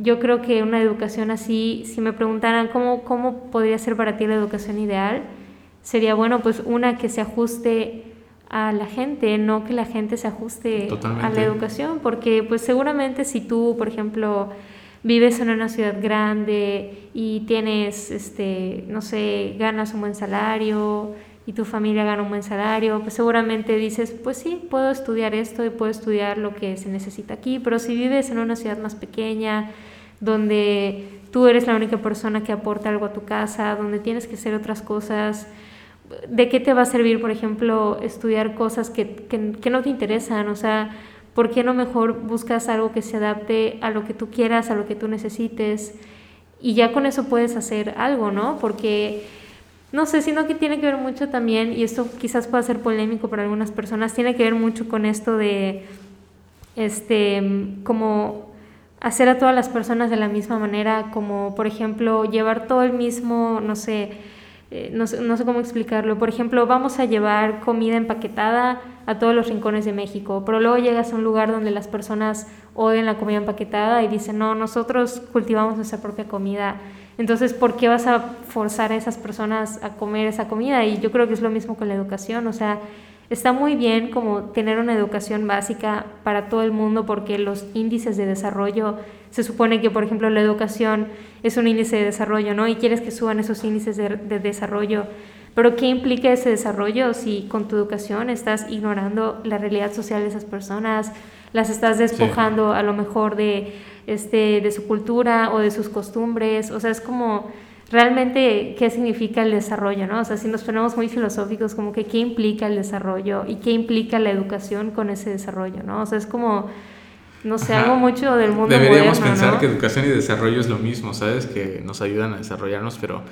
yo creo que una educación así, si me preguntaran cómo, cómo podría ser para ti la educación ideal, sería bueno pues una que se ajuste a la gente, no que la gente se ajuste a la educación, porque pues seguramente si tú, por ejemplo, vives en una ciudad grande y tienes, este, no sé, ganas un buen salario y tu familia gana un buen salario, pues seguramente dices, pues sí, puedo estudiar esto y puedo estudiar lo que se necesita aquí, pero si vives en una ciudad más pequeña, donde tú eres la única persona que aporta algo a tu casa, donde tienes que hacer otras cosas, ¿de qué te va a servir, por ejemplo, estudiar cosas que, que, no te interesan? O sea, ¿por qué no mejor buscas algo que se adapte a lo que tú quieras, a lo que tú necesites? Y ya con eso puedes hacer algo, ¿no? Porque, no sé, sino que tiene que ver mucho también, y esto quizás pueda ser polémico para algunas personas, tiene que ver mucho con esto de, este, como hacer a todas las personas de la misma manera, como por ejemplo llevar todo el mismo, no sé, eh, no, sé, no, sé, cómo explicarlo. Por ejemplo, vamos a llevar comida empaquetada a todos los rincones de México, pero luego llegas a un lugar donde las personas odian la comida empaquetada y dicen, no, nosotros cultivamos nuestra propia comida. Entonces, ¿por qué vas a forzar a esas personas a comer esa comida? Y yo creo que es lo mismo con la educación, o sea, está muy bien como tener una educación básica para todo el mundo porque los índices de desarrollo, se supone que por ejemplo la educación es un índice de desarrollo, ¿no? Y quieres que suban esos índices de, desarrollo. Pero ¿qué implica ese desarrollo si con tu educación estás ignorando la realidad social de esas personas, las estás despojando a lo mejor de, este, de su cultura o de sus costumbres? O sea, es como realmente qué significa el desarrollo, ¿no? O sea, si nos ponemos muy filosóficos, como que qué implica el desarrollo y qué implica la educación con ese desarrollo, ¿no? O sea, es como, no sé, algo mucho del mundo Deberíamos pensar que educación y desarrollo es lo mismo, ¿sabes? Que nos ayudan a desarrollarnos, pero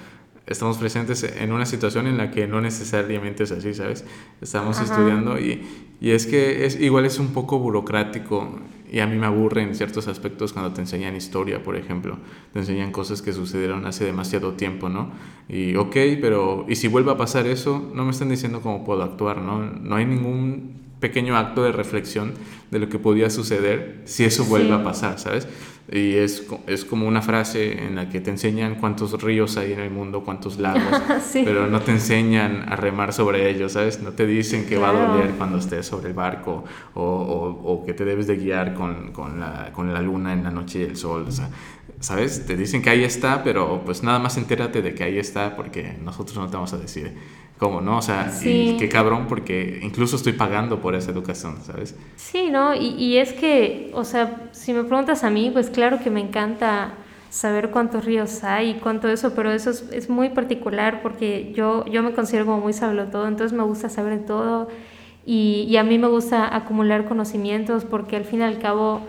estamos presentes en una situación en la que no necesariamente es así, ¿sabes? Estamos estudiando y, y, es que es, igual es un poco burocrático y a mí me aburre en ciertos aspectos cuando te enseñan historia, por ejemplo. Te enseñan cosas que sucedieron hace demasiado tiempo, ¿no? Y ok, pero ¿y si vuelve a pasar eso? No me están diciendo cómo puedo actuar, ¿no? No hay ningún pequeño acto de reflexión de lo que podía suceder si eso vuelve a pasar, ¿sabes? Y es, es como una frase en la que te enseñan cuántos ríos hay en el mundo, cuántos lagos, pero no te enseñan a remar sobre ellos, ¿sabes? No te dicen que va a doler cuando estés sobre el barco o, o, que te debes de guiar con, con, la, con, la, luna en la noche y el sol, o sea, ¿sabes? Te dicen que ahí está, pero pues nada más entérate de que ahí está porque nosotros no te vamos a decir cómo, ¿no? O sea, y qué cabrón porque incluso estoy pagando por esa educación, ¿sabes? Sí, ¿no? Y, y, es que, o sea, si me preguntas a mí, pues claro que me encanta saber cuántos ríos hay y cuánto eso, pero eso es, es muy particular porque yo, yo me considero como muy todo, entonces me gusta saber de todo y, y a mí me gusta acumular conocimientos porque al fin y al cabo...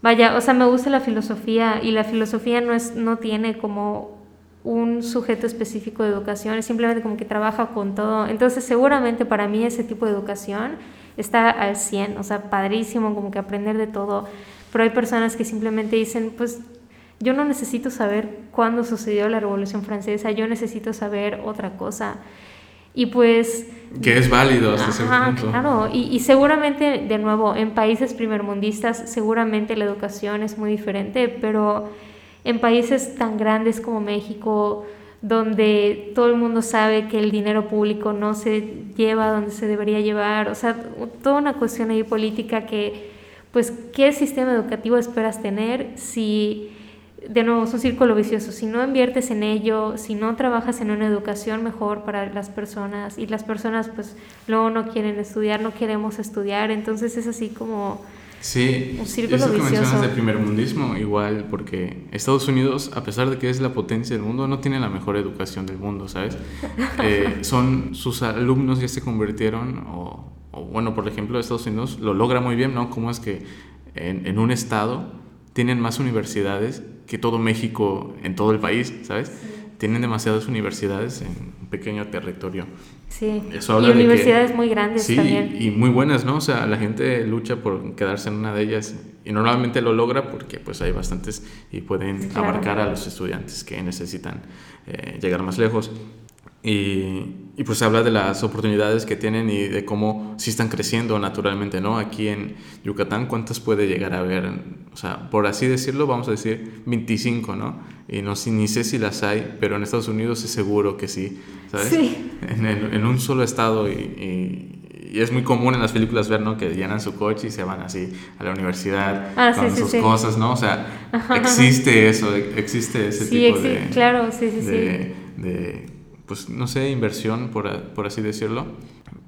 Vaya, o sea, me gusta la filosofía y la filosofía no, es, no tiene como un sujeto específico de educación, es simplemente como que trabaja con todo. Entonces, seguramente para mí ese tipo de educación está al 100, o sea, padrísimo, como que aprender de todo. Pero hay personas que simplemente dicen, pues yo no necesito saber cuándo sucedió la Revolución Francesa, yo necesito saber otra cosa. Y pues... Que es válido hasta ese punto. Claro, y, y, seguramente, de nuevo, en países primermundistas, seguramente la educación es muy diferente, pero en países tan grandes como México, donde todo el mundo sabe que el dinero público no se lleva donde se debería llevar, o sea, toda una cuestión ahí política que, pues, ¿qué sistema educativo esperas tener si, de nuevo, es un círculo vicioso, si no inviertes en ello, si no trabajas en una educación mejor para las personas y las personas, pues, luego no quieren estudiar, no queremos estudiar, entonces es así como Sí, eso que mencionas del primer mundismo, igual, porque Estados Unidos, a pesar de que es la potencia del mundo, no tiene la mejor educación del mundo, ¿sabes? Eh, son sus alumnos ya se convirtieron, o, bueno, por ejemplo, Estados Unidos lo logra muy bien, ¿no? Como es que en, en, un estado tienen más universidades que todo México en todo el país, ¿sabes? Tienen demasiadas universidades en un pequeño territorio. Sí, y universidades muy grandes sí, también. Y muy buenas, ¿no? O sea, la gente lucha por quedarse en una de ellas y normalmente lo logra porque pues hay bastantes y pueden abarcar a los estudiantes que necesitan eh, llegar más lejos. Y, y, pues habla de las oportunidades que tienen y de cómo sí están creciendo naturalmente, ¿no? Aquí en Yucatán, ¿cuántas puede llegar a haber? O sea, por así decirlo, vamos a decir 25, ¿no? Y no ni sé si las hay, pero en Estados Unidos es seguro que sí, ¿sabes? Sí. En, en un solo estado y, y, es muy común en las películas ver, ¿no? Que llenan su coche y se van así a la universidad ah, con sus cosas, ¿no? O sea, existe eso, existe ese tipo de... Claro, sí, sí, de, de pues no sé, inversión, por, por así decirlo,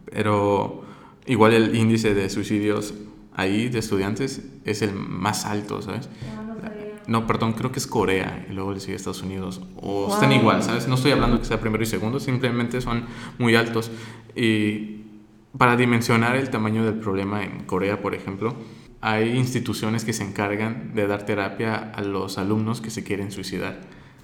pero igual el índice de suicidios ahí de estudiantes es el más alto, ¿sabes? No, perdón, creo que es Corea y luego le sigue Estados Unidos. O están igual, ¿sabes? No estoy hablando que sea primero y segundo, simplemente son muy altos. Y para dimensionar el tamaño del problema en Corea, por ejemplo, hay instituciones que se encargan de dar terapia a los alumnos que se quieren suicidar.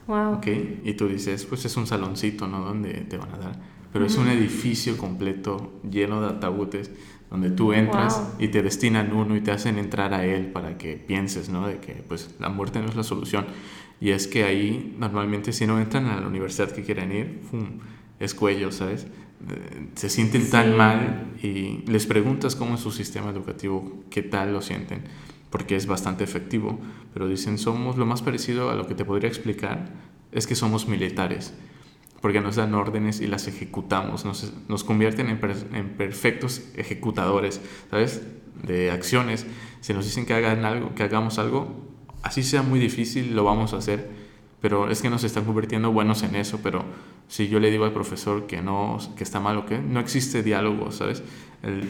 Wow. Y tú dices, pues es un saloncito, ¿no? Donde te van a dar. Pero es un edificio completo lleno de ataúdes donde tú entras y te destinan uno y te hacen entrar a él para que pienses, ¿no? De que pues la muerte no es la solución. Y es que ahí normalmente si no entran a la universidad que quieren ir, ¡fum! es cuello, ¿sabes? Eh, se sienten tan mal y les preguntas cómo es su sistema educativo, qué tal lo sienten porque es bastante efectivo, pero dicen somos lo más parecido a lo que te podría explicar es que somos militares, porque nos dan órdenes y las ejecutamos, nos, nos convierten en, en, perfectos ejecutadores, ¿sabes? De acciones. Si nos dicen que, hagan algo, que hagamos algo, así sea muy difícil, lo vamos a hacer, pero es que nos están convirtiendo buenos en eso, pero si yo le digo al profesor que no, que está mal o que no existe diálogo, ¿sabes?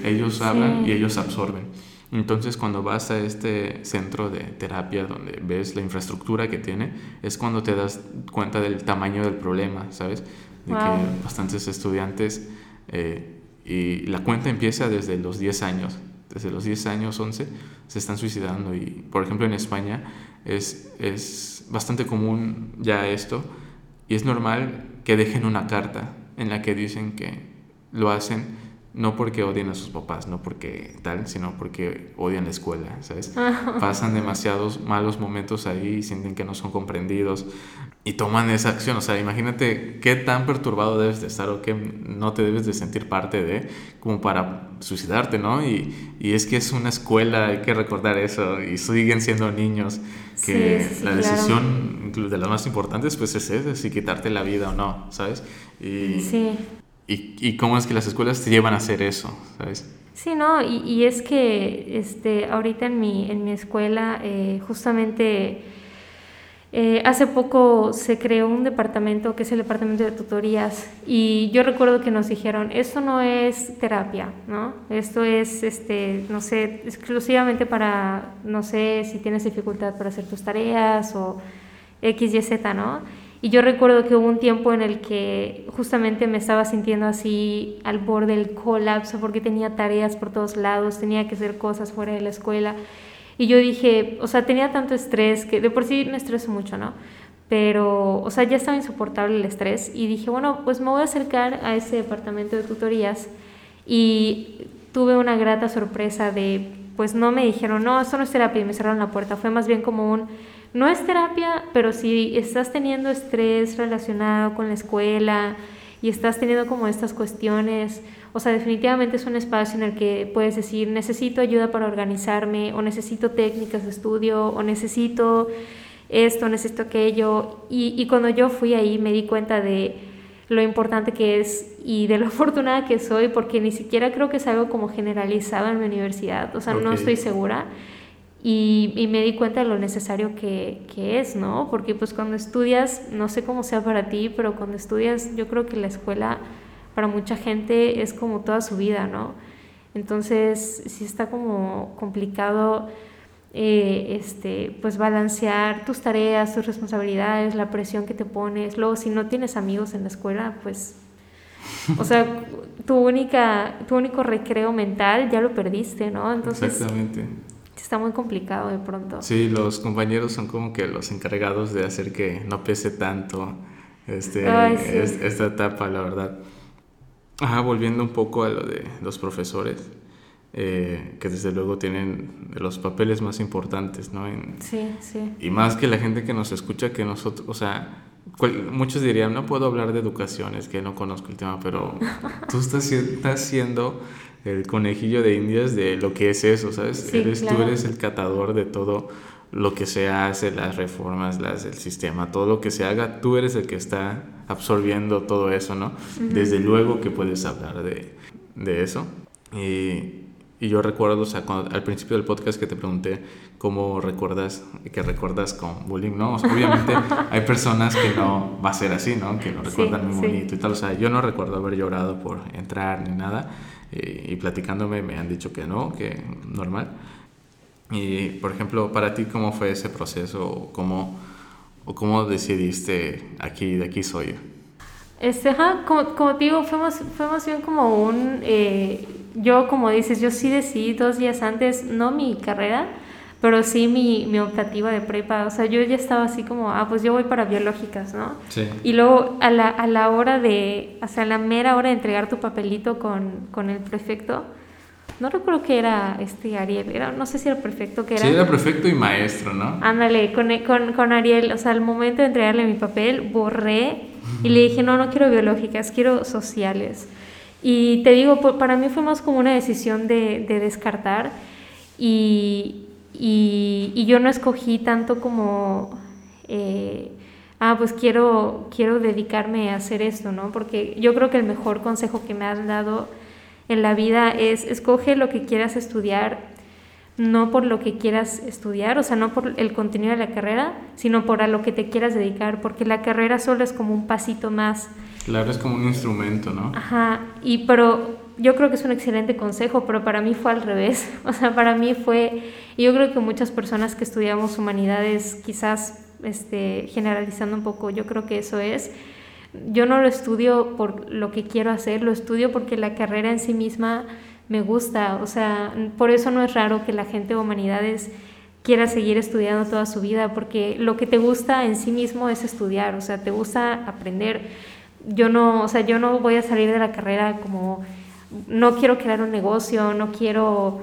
ellos hablan y ellos absorben. Entonces cuando vas a este centro de terapia donde ves la infraestructura que tiene, es cuando te das cuenta del tamaño del problema, ¿sabes? De que bastantes estudiantes, eh, y la cuenta empieza desde los 10 años, desde los 10 años, 11, se están suicidando. Y por ejemplo en España es, es bastante común ya esto, y es normal que dejen una carta en la que dicen que lo hacen no porque odien a sus papás, no porque tal, sino porque odian la escuela, ¿sabes? Pasan demasiados malos momentos ahí, sienten que no son comprendidos y toman esa acción. O sea, imagínate qué tan perturbado debes de estar o qué no te debes de sentir parte de, como para suicidarte, ¿no? Y, y es que es una escuela, hay que recordar eso, y siguen siendo niños, que la decisión de las más importantes pues es esa, si quitarte la vida o no, ¿sabes? Y, sí y, y, cómo es que las escuelas te llevan a hacer eso, ¿sabes? Sí, no, y, y es que este, ahorita en mi, en mi escuela eh, justamente eh, hace poco se creó un departamento que es el departamento de tutorías y yo recuerdo que nos dijeron, esto no es terapia, ¿no? Esto es, este, no sé, exclusivamente para, no sé, si tienes dificultad para hacer tus tareas o X, Y, Z, ¿no? Y yo recuerdo que hubo un tiempo en el que justamente me estaba sintiendo así al borde del colapso porque tenía tareas por todos lados, tenía que hacer cosas fuera de la escuela. Y yo dije, o sea, tenía tanto estrés que de por sí me estreso mucho, ¿no? Pero, o sea, ya estaba insoportable el estrés y dije, bueno, pues me voy a acercar a ese departamento de tutorías y tuve una grata sorpresa de, pues no me dijeron, no, eso no es terapia y me cerraron la puerta, fue más bien como un no es terapia, pero si estás teniendo estrés relacionado con la escuela y estás teniendo como estas cuestiones, o sea, definitivamente es un espacio en el que puedes decir, necesito ayuda para organizarme, o necesito técnicas de estudio, o necesito esto, necesito aquello. Y, y cuando yo fui ahí me di cuenta de lo importante que es y de lo afortunada que soy, porque ni siquiera creo que es algo como generalizado en mi universidad, o sea, no estoy segura. Y, me di cuenta de lo necesario que, que, es, ¿no? Porque pues cuando estudias, no sé cómo sea para ti, pero cuando estudias yo creo que la escuela para mucha gente es como toda su vida, ¿no? Entonces sí está como complicado eh, este, pues balancear tus tareas, tus responsabilidades, la presión que te pones. Luego si no tienes amigos en la escuela, pues, o sea, tu, única, tu único recreo mental ya lo perdiste, ¿no? Entonces, Exactamente está muy complicado de pronto. Sí, los compañeros son como que los encargados de hacer que no pese tanto este, esta etapa, la verdad. Ajá, volviendo un poco a lo de los profesores, eh, que desde luego tienen los papeles más importantes, ¿no? sí, sí. Y más que la gente que nos escucha, que nosotros, o sea, muchos dirían, no puedo hablar de educación, es que no conozco el tema, pero tú estás, estás siendo el conejillo de indias de lo que es eso, ¿sabes? eres, Tú eres el catador de todo lo que se hace, las reformas, las, el sistema, todo lo que se haga, tú eres el que está absorbiendo todo eso, ¿no? Desde luego que puedes hablar de, de eso. Y, y, yo recuerdo, o sea, al principio del podcast que te pregunté cómo recuerdas, que recuerdas con bullying, ¿no? obviamente hay personas que no va a ser así, ¿no? Que lo recuerdan muy bonito y tal. O sea, yo no recuerdo haber llorado por entrar ni nada y, platicándome me han dicho que no, que normal. Y, por ejemplo, para ti, ¿cómo fue ese proceso? ¿Cómo, ¿O cómo decidiste aquí, de aquí soy yo? Este, como, como te digo, fue más, fue más bien como un... Eh, yo, como dices, yo sí decidí dos días antes, no mi carrera, pero sí mi, mi optativa de prepa, o sea, yo ya estaba así como, ah, pues yo voy para biológicas, ¿no? Sí. Y luego a la, a la hora de, o sea, la mera hora de entregar tu papelito con, con el prefecto, no recuerdo que era este Ariel, era, no sé si era prefecto que era. Sí, era prefecto y maestro, ¿no? Ándale, con, con, con Ariel, o sea, al momento de entregarle mi papel, borré y le dije, no, no quiero biológicas, quiero sociales. Y te digo, para mí fue más como una decisión de, de descartar y, y, y yo no escogí tanto como, eh, ah, pues quiero, quiero dedicarme a hacer esto, ¿no? Porque yo creo que el mejor consejo que me han dado en la vida es escoge lo que quieras estudiar, no por lo que quieras estudiar, o sea, no por el contenido de la carrera, sino por a lo que te quieras dedicar, porque la carrera solo es como un pasito más. Claro, es como un instrumento, ¿no? Ajá, y pero yo creo que es un excelente consejo, pero para mí fue al revés. O sea, para mí fue, yo creo que muchas personas que estudiamos humanidades, quizás este, generalizando un poco, yo creo que eso es. Yo no lo estudio por lo que quiero hacer, lo estudio porque la carrera en sí misma me gusta. O sea, por eso no es raro que la gente de humanidades quiera seguir estudiando toda su vida, porque lo que te gusta en sí mismo es estudiar, o sea, te gusta aprender. Yo no, o sea, yo no voy a salir de la carrera como no quiero crear un negocio, no quiero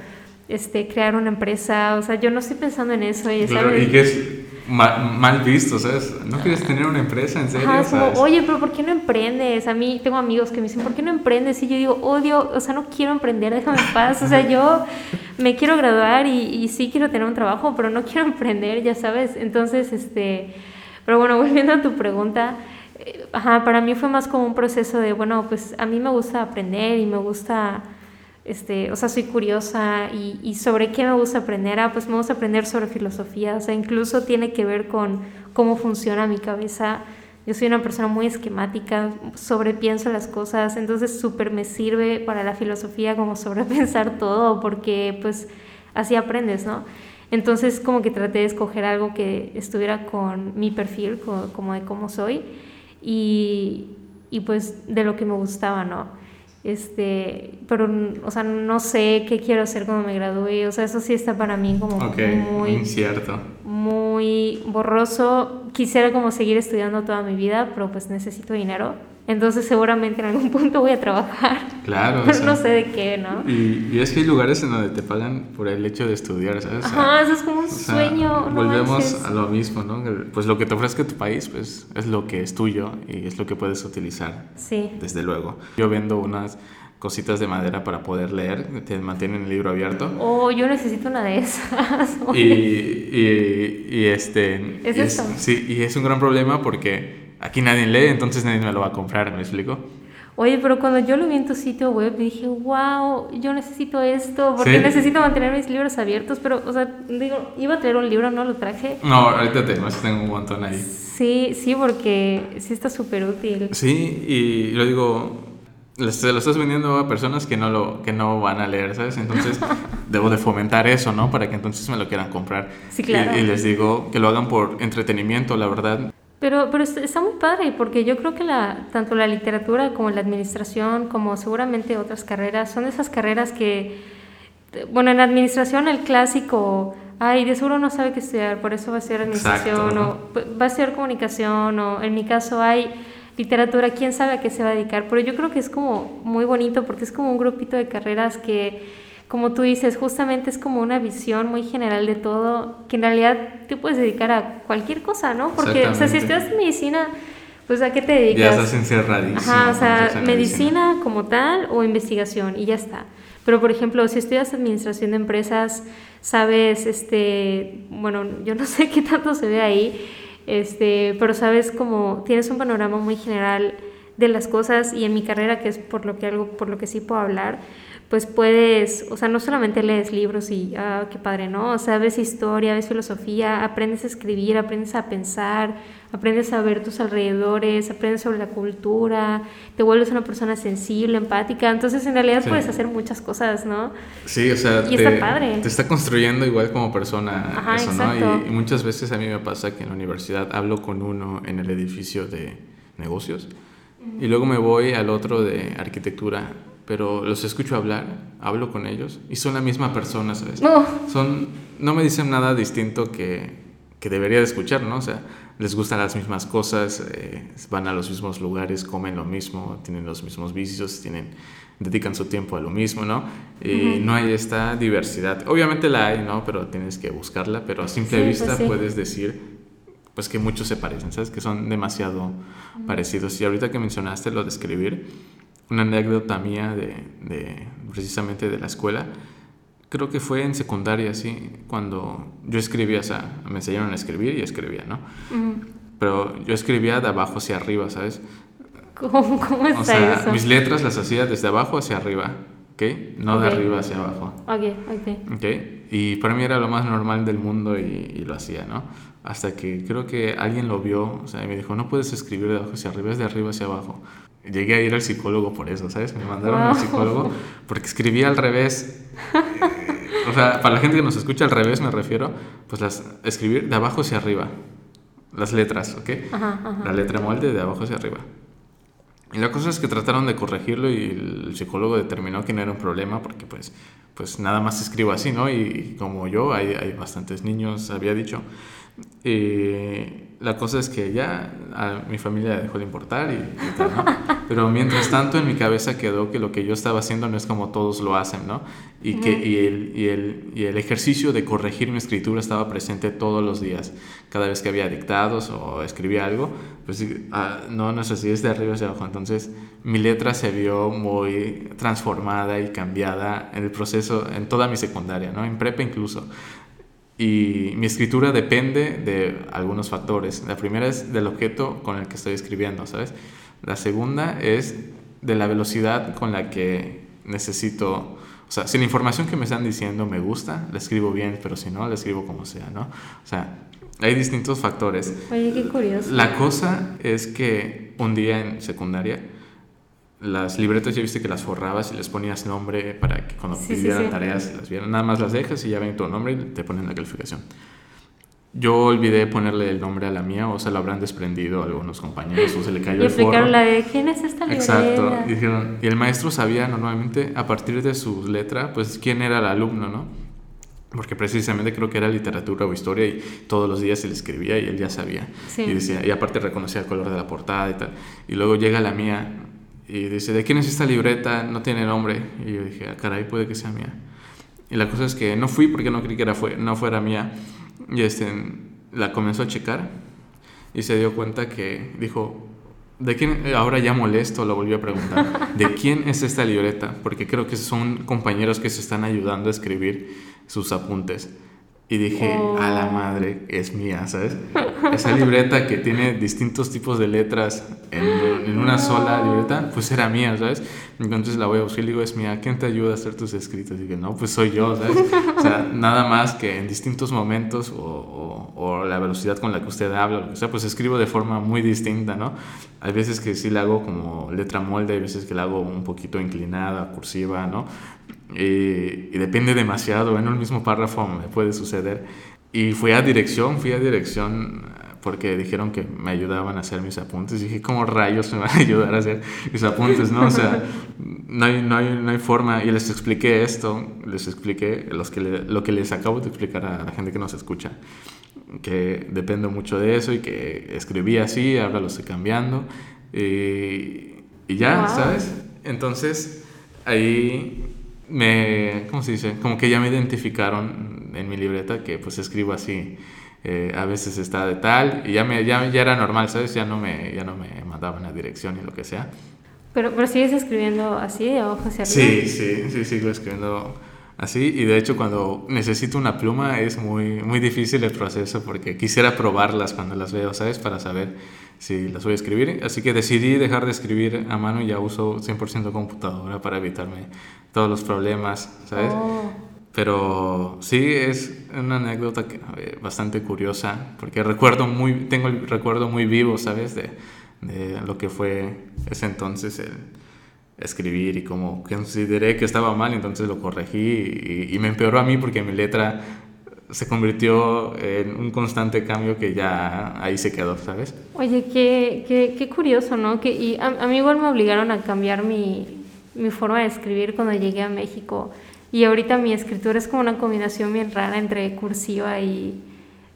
este, crear una empresa, o sea, yo no estoy pensando en eso. Y, ¿sabes? y que es mal, visto, ¿sabes? No quieres tener una empresa, en serio. Ajá, como, oye, pero ¿por qué no emprendes? A mí tengo amigos que me dicen, ¿por qué no emprendes? Y yo digo, odio, o sea, no quiero emprender, déjame en paz. O sea, yo me quiero graduar y, y sí quiero tener un trabajo, pero no quiero emprender, ya sabes. Entonces, este, pero bueno, volviendo a tu pregunta, ajá, para mí fue más como un proceso de, bueno, pues a mí me gusta aprender y me gusta este, o sea, soy curiosa y, y, sobre qué me gusta aprender. Ah, pues me gusta aprender sobre filosofía, o sea, incluso tiene que ver con cómo funciona mi cabeza. Yo soy una persona muy esquemática, sobrepienso las cosas, entonces súper me sirve para la filosofía como sobrepensar todo, porque pues así aprendes, ¿no? Entonces como que traté de escoger algo que estuviera con mi perfil, como, como de cómo soy, y, y pues de lo que me gustaba, ¿no? Este, pero, o sea, no sé qué quiero hacer cuando me gradúe. O sea, eso sí está para mí como muy incierto. Muy borroso. Quisiera como seguir estudiando toda mi vida, pero pues necesito dinero. Entonces seguramente en algún punto voy a trabajar. Claro. Pero no sé de qué, ¿no? Y, y, es que hay lugares en donde te pagan por el hecho de estudiar, ¿sabes? Ajá, eso es como un sueño. volvemos a lo mismo, ¿no? Pues lo que te ofrezca tu país, pues es lo que es tuyo y es lo que puedes utilizar. Sí. Desde luego. Yo vendo unas cositas de madera para poder leer, te mantienen el libro abierto. Oh, yo necesito una de esas. y, y, y, este... ¿Es, es Sí, y es un gran problema porque aquí nadie lee, entonces nadie me lo va a comprar, ¿me explico? Oye, pero cuando yo lo vi en tu sitio web, dije, wow, yo necesito esto, porque necesito mantener mis libros abiertos, pero, o sea, digo, iba a traer un libro, no lo traje. No, ahorita tengo, tengo un montón ahí. Sí, sí, porque sí está súper útil. Sí, y lo digo, se lo estás vendiendo a personas que no, lo, que no van a leer, ¿sabes? Entonces, debo de fomentar eso, ¿no? Para que entonces me lo quieran comprar. Sí, claro. y les digo que lo hagan por entretenimiento, la verdad. Pero, pero está muy padre porque yo creo que la, tanto la literatura como la administración, como seguramente otras carreras, son esas carreras que, bueno, en administración el clásico, ay, de seguro no sabe qué estudiar, por eso va a estudiar administración o va a estudiar comunicación o en mi caso hay literatura, quién sabe a qué se va a dedicar. Pero yo creo que es como muy bonito porque es como un grupito de carreras que como tú dices, justamente es como una visión muy general de todo, que en realidad te puedes dedicar a cualquier cosa, ¿no? Porque, o sea, si estudias medicina, pues ¿a qué te dedicas? Ya estás encerradísimo. Ajá, o sea, medicina como tal o investigación y ya está. Pero, por ejemplo, si estudias administración de empresas, sabes, este, bueno, yo no sé qué tanto se ve ahí, este, pero sabes como, tienes un panorama muy general de las cosas y en mi carrera, que es por lo que algo, por lo que sí puedo hablar, pues puedes, o sea, no solamente lees libros y, ah, qué padre, ¿no? O sea, ves historia, ves filosofía, aprendes a escribir, aprendes a pensar, aprendes a ver tus alrededores, aprendes sobre la cultura, te vuelves una persona sensible, empática, entonces en realidad puedes hacer muchas cosas, ¿no? Sí, o sea, y te, está padre. te está construyendo igual como persona eso, ¿no? Y, y muchas veces a mí me pasa que en la universidad hablo con uno en el edificio de negocios y luego me voy al otro de arquitectura pero los escucho hablar, hablo con ellos y son la misma persona, ¿sabes? No. Son, no me dicen nada distinto que, que debería de escuchar, ¿no? O sea, les gustan las mismas cosas, eh, van a los mismos lugares, comen lo mismo, tienen los mismos vicios, tienen, dedican su tiempo a lo mismo, ¿no? Y no hay esta diversidad. Obviamente la hay, ¿no? Pero tienes que buscarla, pero a simple pues vista puedes decir pues que muchos se parecen, ¿sabes? Que son demasiado parecidos. Y ahorita que mencionaste lo de escribir, una anécdota mía de, de, precisamente de la escuela. Creo que fue en secundaria, sí, cuando yo escribía, o sea, me enseñaron a escribir y escribía, ¿no? Pero yo escribía de abajo hacia arriba, ¿sabes? ¿Cómo, cómo está o sea, eso? mis letras las hacía desde abajo hacia arriba, ¿ok? No de arriba hacia abajo. Ok, ok. Ok, y para mí era lo más normal del mundo y, y, lo hacía, ¿no? Hasta que creo que alguien lo vio, o sea, y me dijo, no puedes escribir de abajo hacia arriba, es de arriba hacia abajo llegué a ir al psicólogo por eso, ¿sabes? Me mandaron al psicólogo porque escribía al revés. Eh, o sea, para la gente que nos escucha al revés me refiero, pues las escribir de abajo hacia arriba. Las letras, ¿ok? La letra molde de abajo hacia arriba. Y la cosa es que trataron de corregirlo y el psicólogo determinó que no era un problema porque pues, pues nada más escribo así, ¿no? Y, como yo, hay, hay bastantes niños, había dicho. Y la cosa es que ya a mi familia dejó de importar y, tal, ¿no? Pero mientras tanto en mi cabeza quedó que lo que yo estaba haciendo no es como todos lo hacen, ¿no? Y, que, y, el, y, el, y el ejercicio de corregir mi escritura estaba presente todos los días. Cada vez que había dictados o escribía algo, pues ah, no, no es así, es de arriba hacia abajo. Entonces mi letra se vio muy transformada y cambiada en el proceso, en toda mi secundaria, ¿no? En prepa incluso. Y mi escritura depende de algunos factores. La primera es del objeto con el que estoy escribiendo, ¿sabes? La segunda es de la velocidad con la que necesito, o sea, si la información que me están diciendo me gusta, la escribo bien, pero si no, la escribo como sea, ¿no? O sea, hay distintos factores. Oye, qué curioso. La cosa es que un día en secundaria las libretas ya viste que las forrabas y les ponías nombre para que cuando pidieran tareas las vieran. Nada más las dejas y ya ven tu nombre y te ponen la calificación. Yo olvidé ponerle el nombre a la mía o se lo habrán desprendido algunos compañeros o se le cayó y el forro. la de quién es esta. Exacto. Dijeron, y el maestro sabía normalmente a partir de su letra pues quién era el alumno, ¿no? Porque precisamente creo que era literatura o historia y todos los días se le escribía y él ya sabía. Y decía, y aparte reconocía el color de la portada y tal. Y luego llega la mía y dice, ¿de quién es esta libreta? No tiene nombre. Y yo dije, ah, caray, puede que sea mía. Y la cosa es que no fui porque no creí que era fue, no fuera mía. Y este, la comenzó a checar y se dio cuenta que dijo, ¿de quién? Ahora ya molesto, lo volvió a preguntar, ¿de quién es esta libreta? Porque creo que son compañeros que se están ayudando a escribir sus apuntes. Y dije, a la oh. madre, es mía, ¿sabes? Esa libreta que tiene distintos tipos de letras en, en, una sola libreta, pues era mía, ¿sabes? Entonces la voy a buscar y digo, es mía, ¿quién te ayuda a hacer tus escritos? Y dije, no, pues soy yo, ¿sabes? O sea, nada más que en distintos momentos o, o, la velocidad con la que usted habla, o sea, pues escribo de forma muy distinta, ¿no? Hay veces que sí la hago como letra molde, hay veces que la hago un poquito inclinada, cursiva, ¿no? Y, depende demasiado, en un mismo párrafo me puede suceder. Y fui a dirección, fui a dirección porque dijeron que me ayudaban a hacer mis apuntes. Y dije, ¿cómo rayos me van a ayudar a hacer mis apuntes? No, o sea, no hay, no hay, no hay forma. Y les expliqué esto, les expliqué los que lo que les acabo de explicar a la gente que nos escucha, que dependo mucho de eso y que escribí así, ahora lo estoy cambiando. Y, y ya, ¿sabes? Entonces, ahí me, ¿cómo se dice? Como que ya me identificaron en mi libreta que pues escribo así. Eh, a veces está de tal y ya, me, ya, ya era normal, ¿sabes? Ya no, me, ya no me mandaban a dirección y lo que sea. Pero, pero sigues escribiendo así, de abajo hacia arriba. Sí, sí, sí, sigo escribiendo así y de hecho cuando necesito una pluma es muy, muy difícil el proceso porque quisiera probarlas cuando las veo, ¿sabes? Para saber si las voy a escribir. Así que decidí dejar de escribir a mano y ya uso 100% computadora para evitarme todos los problemas, ¿sabes? Oh. Pero sí, es una anécdota eh, bastante curiosa, porque recuerdo muy, tengo el recuerdo muy vivo, ¿sabes? De, de lo que fue ese entonces el escribir y como consideré que estaba mal, entonces lo corregí y, y me empeoró a mí porque mi letra se convirtió en un constante cambio que ya ahí se quedó, ¿sabes? Oye, qué, qué, qué curioso, ¿no? Que, y a, a, mí igual me obligaron a cambiar mi, mi forma de escribir cuando llegué a México. Y ahorita mi escritura es como una combinación bien rara entre cursiva y...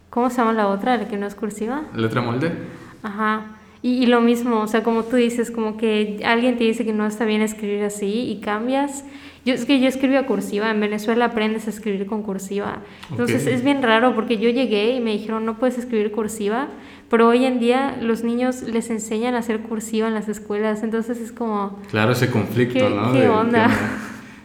¿Cómo se llama la otra, la que no es cursiva? Letra molde. Ajá. Y, y, lo mismo, o sea, como tú dices, como que alguien te dice que no está bien escribir así y cambias. Yo, es que yo escribía cursiva, en Venezuela aprendes a escribir con cursiva. Entonces es bien raro porque yo llegué y me dijeron, no puedes escribir cursiva, pero hoy en día los niños les enseñan a hacer cursiva en las escuelas, entonces es como... Claro, ese conflicto, ¿no? ¿Qué onda?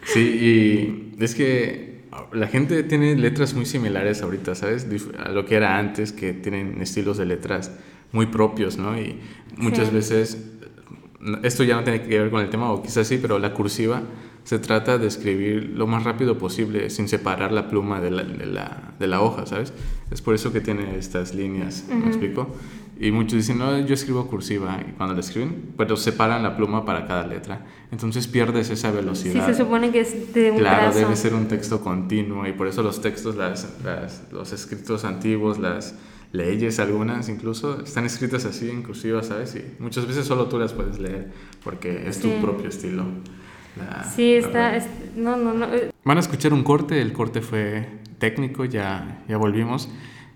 sí, y es que la gente tiene letras muy similares ahorita, ¿sabes? A lo que era antes, que tienen estilos de letras muy propios, ¿no? Y muchas veces, esto ya no tiene que ver con el tema, o quizás sí, pero la cursiva se trata de escribir lo más rápido posible sin separar la pluma de la, de la, de la hoja, ¿sabes? Es por eso que tiene estas líneas, ¿me explico? Y muchos dicen, no, yo escribo cursiva, y cuando la escriben, pero separan la pluma para cada letra. Entonces pierdes esa velocidad. Sí, se supone que es de un Claro, debe ser un texto continuo, y por eso los textos, las, las, los escritos antiguos, las leyes algunas incluso, están escritas así en cursiva, ¿sabes? Y muchas veces solo tú las puedes leer, porque es tu propio estilo sí, está, no, no, no. Eh. Van a escuchar un corte, el corte fue técnico, ya, ya volvimos.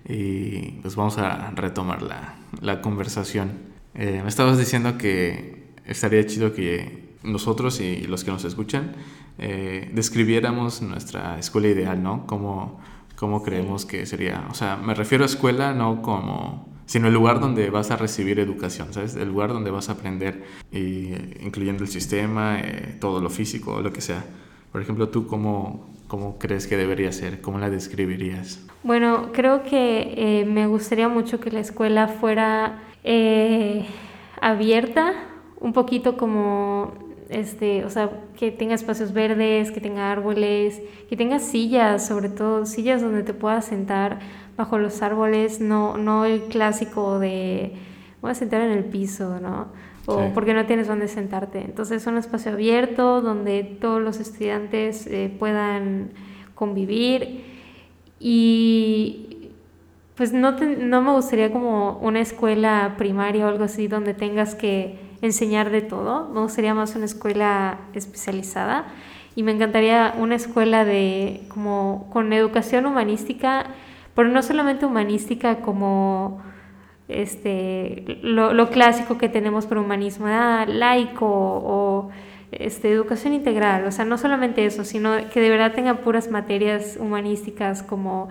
y pues vamos a retomar la, la conversación. Eh, me estabas diciendo que estaría chido que nosotros y los que nos escuchan eh, describiéramos nuestra escuela ideal, ¿no? Cómo, cómo creemos que sería. O sea, me refiero a escuela no como sino el lugar donde vas a recibir educación, ¿sabes? El lugar donde vas a aprender, y, incluyendo el sistema, eh, todo lo físico, lo que sea. Por ejemplo, tú cómo, cómo crees que debería ser, cómo la describirías. Bueno, creo que eh, me gustaría mucho que la escuela fuera abierta, un poquito como este, o sea, que tenga espacios verdes, que tenga árboles, que tenga sillas, sobre todo sillas donde te puedas sentar bajo los árboles, no, no el clásico de voy a sentar en el piso, ¿no? O porque no tienes dónde sentarte. Entonces, un espacio abierto donde todos los estudiantes eh, puedan convivir y pues no, no me gustaría como una escuela primaria o algo así donde tengas que enseñar de todo. Me gustaría más una escuela especializada y me encantaría una escuela de como con educación humanística, pero no solamente humanística como este lo, clásico que tenemos por humanismo, ah, laico o este, educación integral, o sea, no solamente eso, sino que de verdad tenga puras materias humanísticas como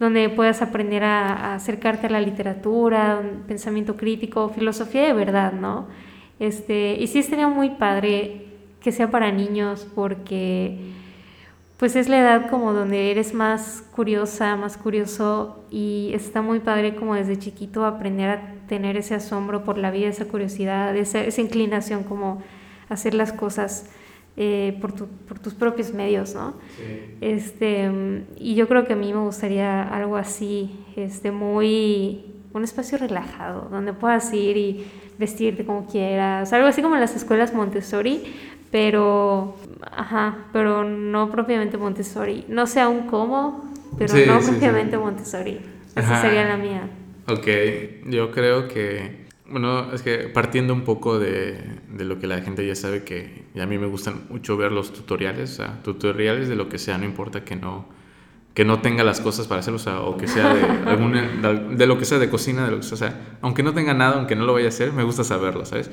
donde puedas aprender a, a acercarte a la literatura, pensamiento crítico, filosofía de verdad, ¿no? Este, y sí estaría muy padre que sea para niños porque pues es la edad como donde eres más curiosa, más curioso y está muy padre como desde chiquito aprender a tener ese asombro por la vida, esa curiosidad, esa, esa inclinación como hacer las cosas eh, por, por, tus propios medios, ¿no? Este, y yo creo que a mí me gustaría algo así, este, muy, un espacio relajado, donde puedas ir y vestirte como quieras, algo así como en las escuelas Montessori, pero, ajá, pero no propiamente Montessori. No sé aún cómo, pero no propiamente Montessori. Esa sería la mía. Ok, yo creo que, bueno, es que partiendo un poco de, de, lo que la gente ya sabe que a mí me gustan mucho ver los tutoriales, o sea, tutoriales de lo que sea, no importa que no que no tenga las cosas para hacerlo, o, sea, o que sea de, algún, de lo que sea de cocina, de lo que sea, o sea, aunque no tenga nada, aunque no lo vaya a hacer, me gusta saberlo, ¿sabes?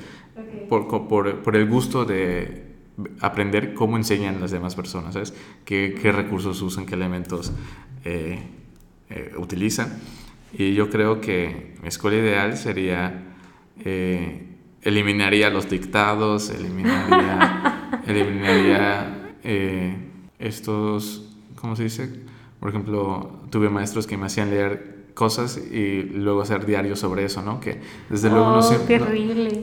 Por, por, por, el gusto de aprender cómo enseñan las demás personas, ¿sabes? Qué, qué recursos usan, qué elementos eh, eh, utilizan. Y yo creo que mi escuela ideal sería, eh, eliminaría los dictados, eliminaría, eliminaría estos, ¿cómo se dice? Por ejemplo, tuve maestros que me hacían leer cosas y luego hacer diarios sobre eso, ¿no? Que desde luego no, oh, siempre,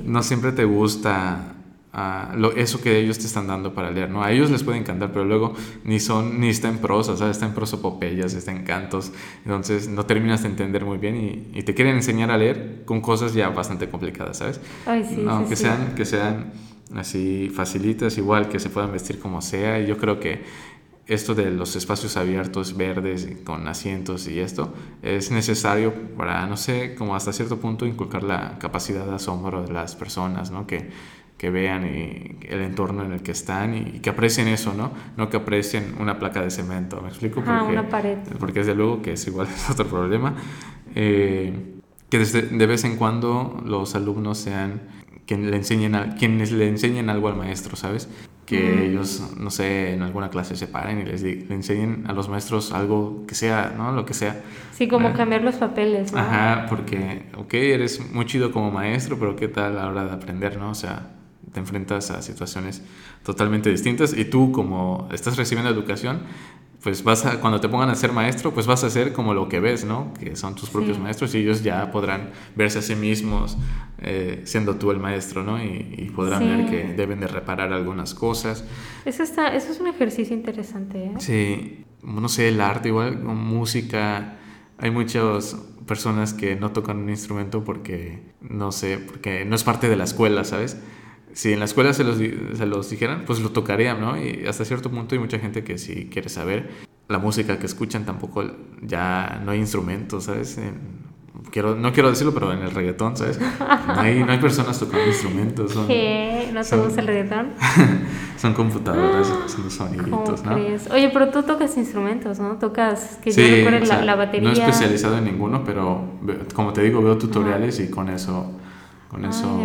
no, siempre te gusta uh, lo, eso que ellos te están dando para leer, ¿no? A ellos les puede encantar, pero luego ni son, ni está en prosa, ¿sabes? Está en prosopopeyas, está en cantos, entonces no terminas de entender muy bien y, y te quieren enseñar a leer con cosas ya bastante complicadas, ¿sabes? Ay, sí, no, sí, que sean, que sean así facilitas, igual que se puedan vestir como sea, y yo creo que esto de los espacios abiertos, verdes, con asientos y esto, es necesario para, no sé, como hasta cierto punto inculcar la capacidad de asombro de las personas, ¿no? Que, que vean el entorno en el que están y, que aprecien eso, ¿no? No que aprecien una placa de cemento, ¿me explico? Porque, una pared. Porque desde luego que es igual, es otro problema. Eh, que desde, de vez en cuando los alumnos sean quien le enseñen a, quienes le enseñen algo al maestro, ¿sabes? Que ellos, no sé, en alguna clase se paren y les le enseñen a los maestros algo que sea, ¿no? Lo que sea. Sí, como cambiar los papeles, ¿no? Ajá, porque, ok, eres muy chido como maestro, pero ¿qué tal a la hora de aprender, ¿no? O sea, te enfrentas a situaciones totalmente distintas y tú como estás recibiendo educación, pues vas a, cuando te pongan a ser maestro, pues vas a ser como lo que ves, ¿no? Que son tus propios maestros y ellos ya podrán verse a sí mismos eh, siendo tú el maestro, ¿no? Y, podrán ver que deben de reparar algunas cosas. Eso, está, eso es un ejercicio interesante, ¿eh? Sí, no sé, el arte, igual, música, hay muchas personas que no tocan un instrumento porque, no sé, porque no es parte de la escuela, ¿sabes? Si en la escuela se los, se los dijeran, pues lo tocarían, ¿no? Y hasta cierto punto hay mucha gente que si quiere saber la música que escuchan tampoco ya no hay instrumentos, ¿sabes? quiero, no quiero decirlo, pero en el reggaetón, ¿sabes? No hay, no hay personas tocando instrumentos. Son, ¿Qué? ¿No te gusta el reggaetón? son computadoras, son los soniditos, ¿no? Oye, pero tú tocas instrumentos, ¿no? Tocas, que yo recuerde la, la, batería. No he especializado en ninguno, pero como te digo, veo tutoriales y con eso, con eso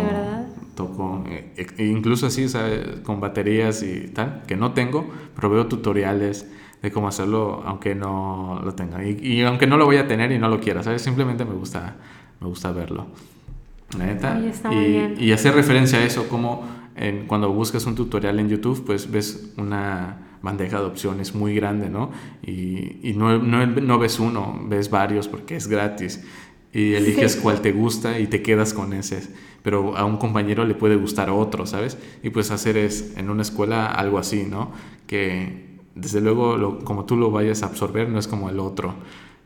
toco. E, e, incluso así, ¿sabes? Con baterías y tal, que no tengo, pero veo tutoriales de cómo hacerlo aunque no lo tenga. Y, aunque no lo voy a tener y no lo quiera, ¿sabes? Simplemente me gusta, me gusta verlo. ¿Neta? Y, y, hacer referencia a eso, como en, cuando buscas un tutorial en YouTube, pues ves una bandeja de opciones muy grande, ¿no? Y, y no, no, no, ves uno, ves varios porque es gratis. Y eliges cuál te gusta y te quedas con ese. Pero a un compañero le puede gustar otro, ¿sabes? Y pues hacer es en una escuela algo así, ¿no? Que desde luego como tú lo vayas a absorber no es como el otro.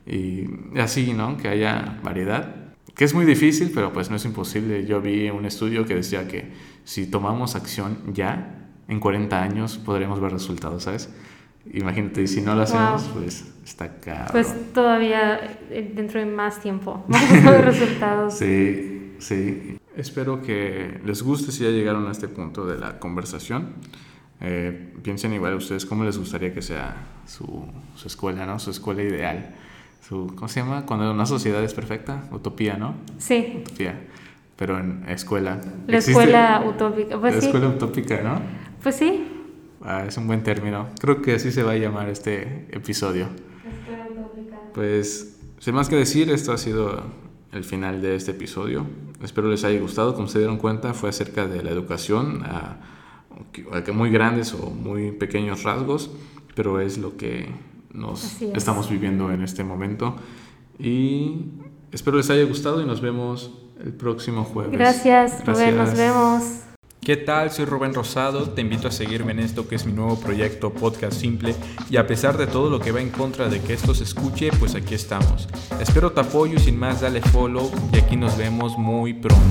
Y así, ¿no? Que haya variedad. Que es muy difícil, pero pues no es imposible. Yo vi un estudio que decía que si tomamos acción ya, en 40 años podremos ver resultados, ¿sabes? Imagínate, si no lo hacemos, pues está caro. Pues todavía eh, dentro de más tiempo vamos a ver resultados. Sí, sí. Espero que les guste si ya llegaron a este punto de la conversación. Eh, piensen igual ustedes cómo les gustaría que sea su, su, escuela, ¿no? Su escuela ideal. Su, ¿Cómo se llama? Cuando una sociedad es perfecta. Utopía, ¿no? Sí. Utopía. Pero en escuela. La escuela utópica. Pues la escuela utópica, ¿no? Pues sí. Ah, es un buen término. Creo que así se va a llamar este episodio. Escuela utópica. Pues, sin más que decir, esto ha sido el final de este episodio. Espero les haya gustado. Como se dieron cuenta, fue acerca de la educación. A, muy grandes o muy pequeños rasgos, pero es lo que nos estamos viviendo en este momento. Y espero les haya gustado y nos vemos el próximo jueves. Gracias, Rubén, nos vemos. ¿Qué tal? Soy Rubén Rosado, te invito a seguirme en esto que es mi nuevo proyecto Podcast Simple y a pesar de todo lo que va en contra de que esto se escuche, pues aquí estamos. Espero tu apoyo y sin más dale follow y aquí nos vemos muy pronto.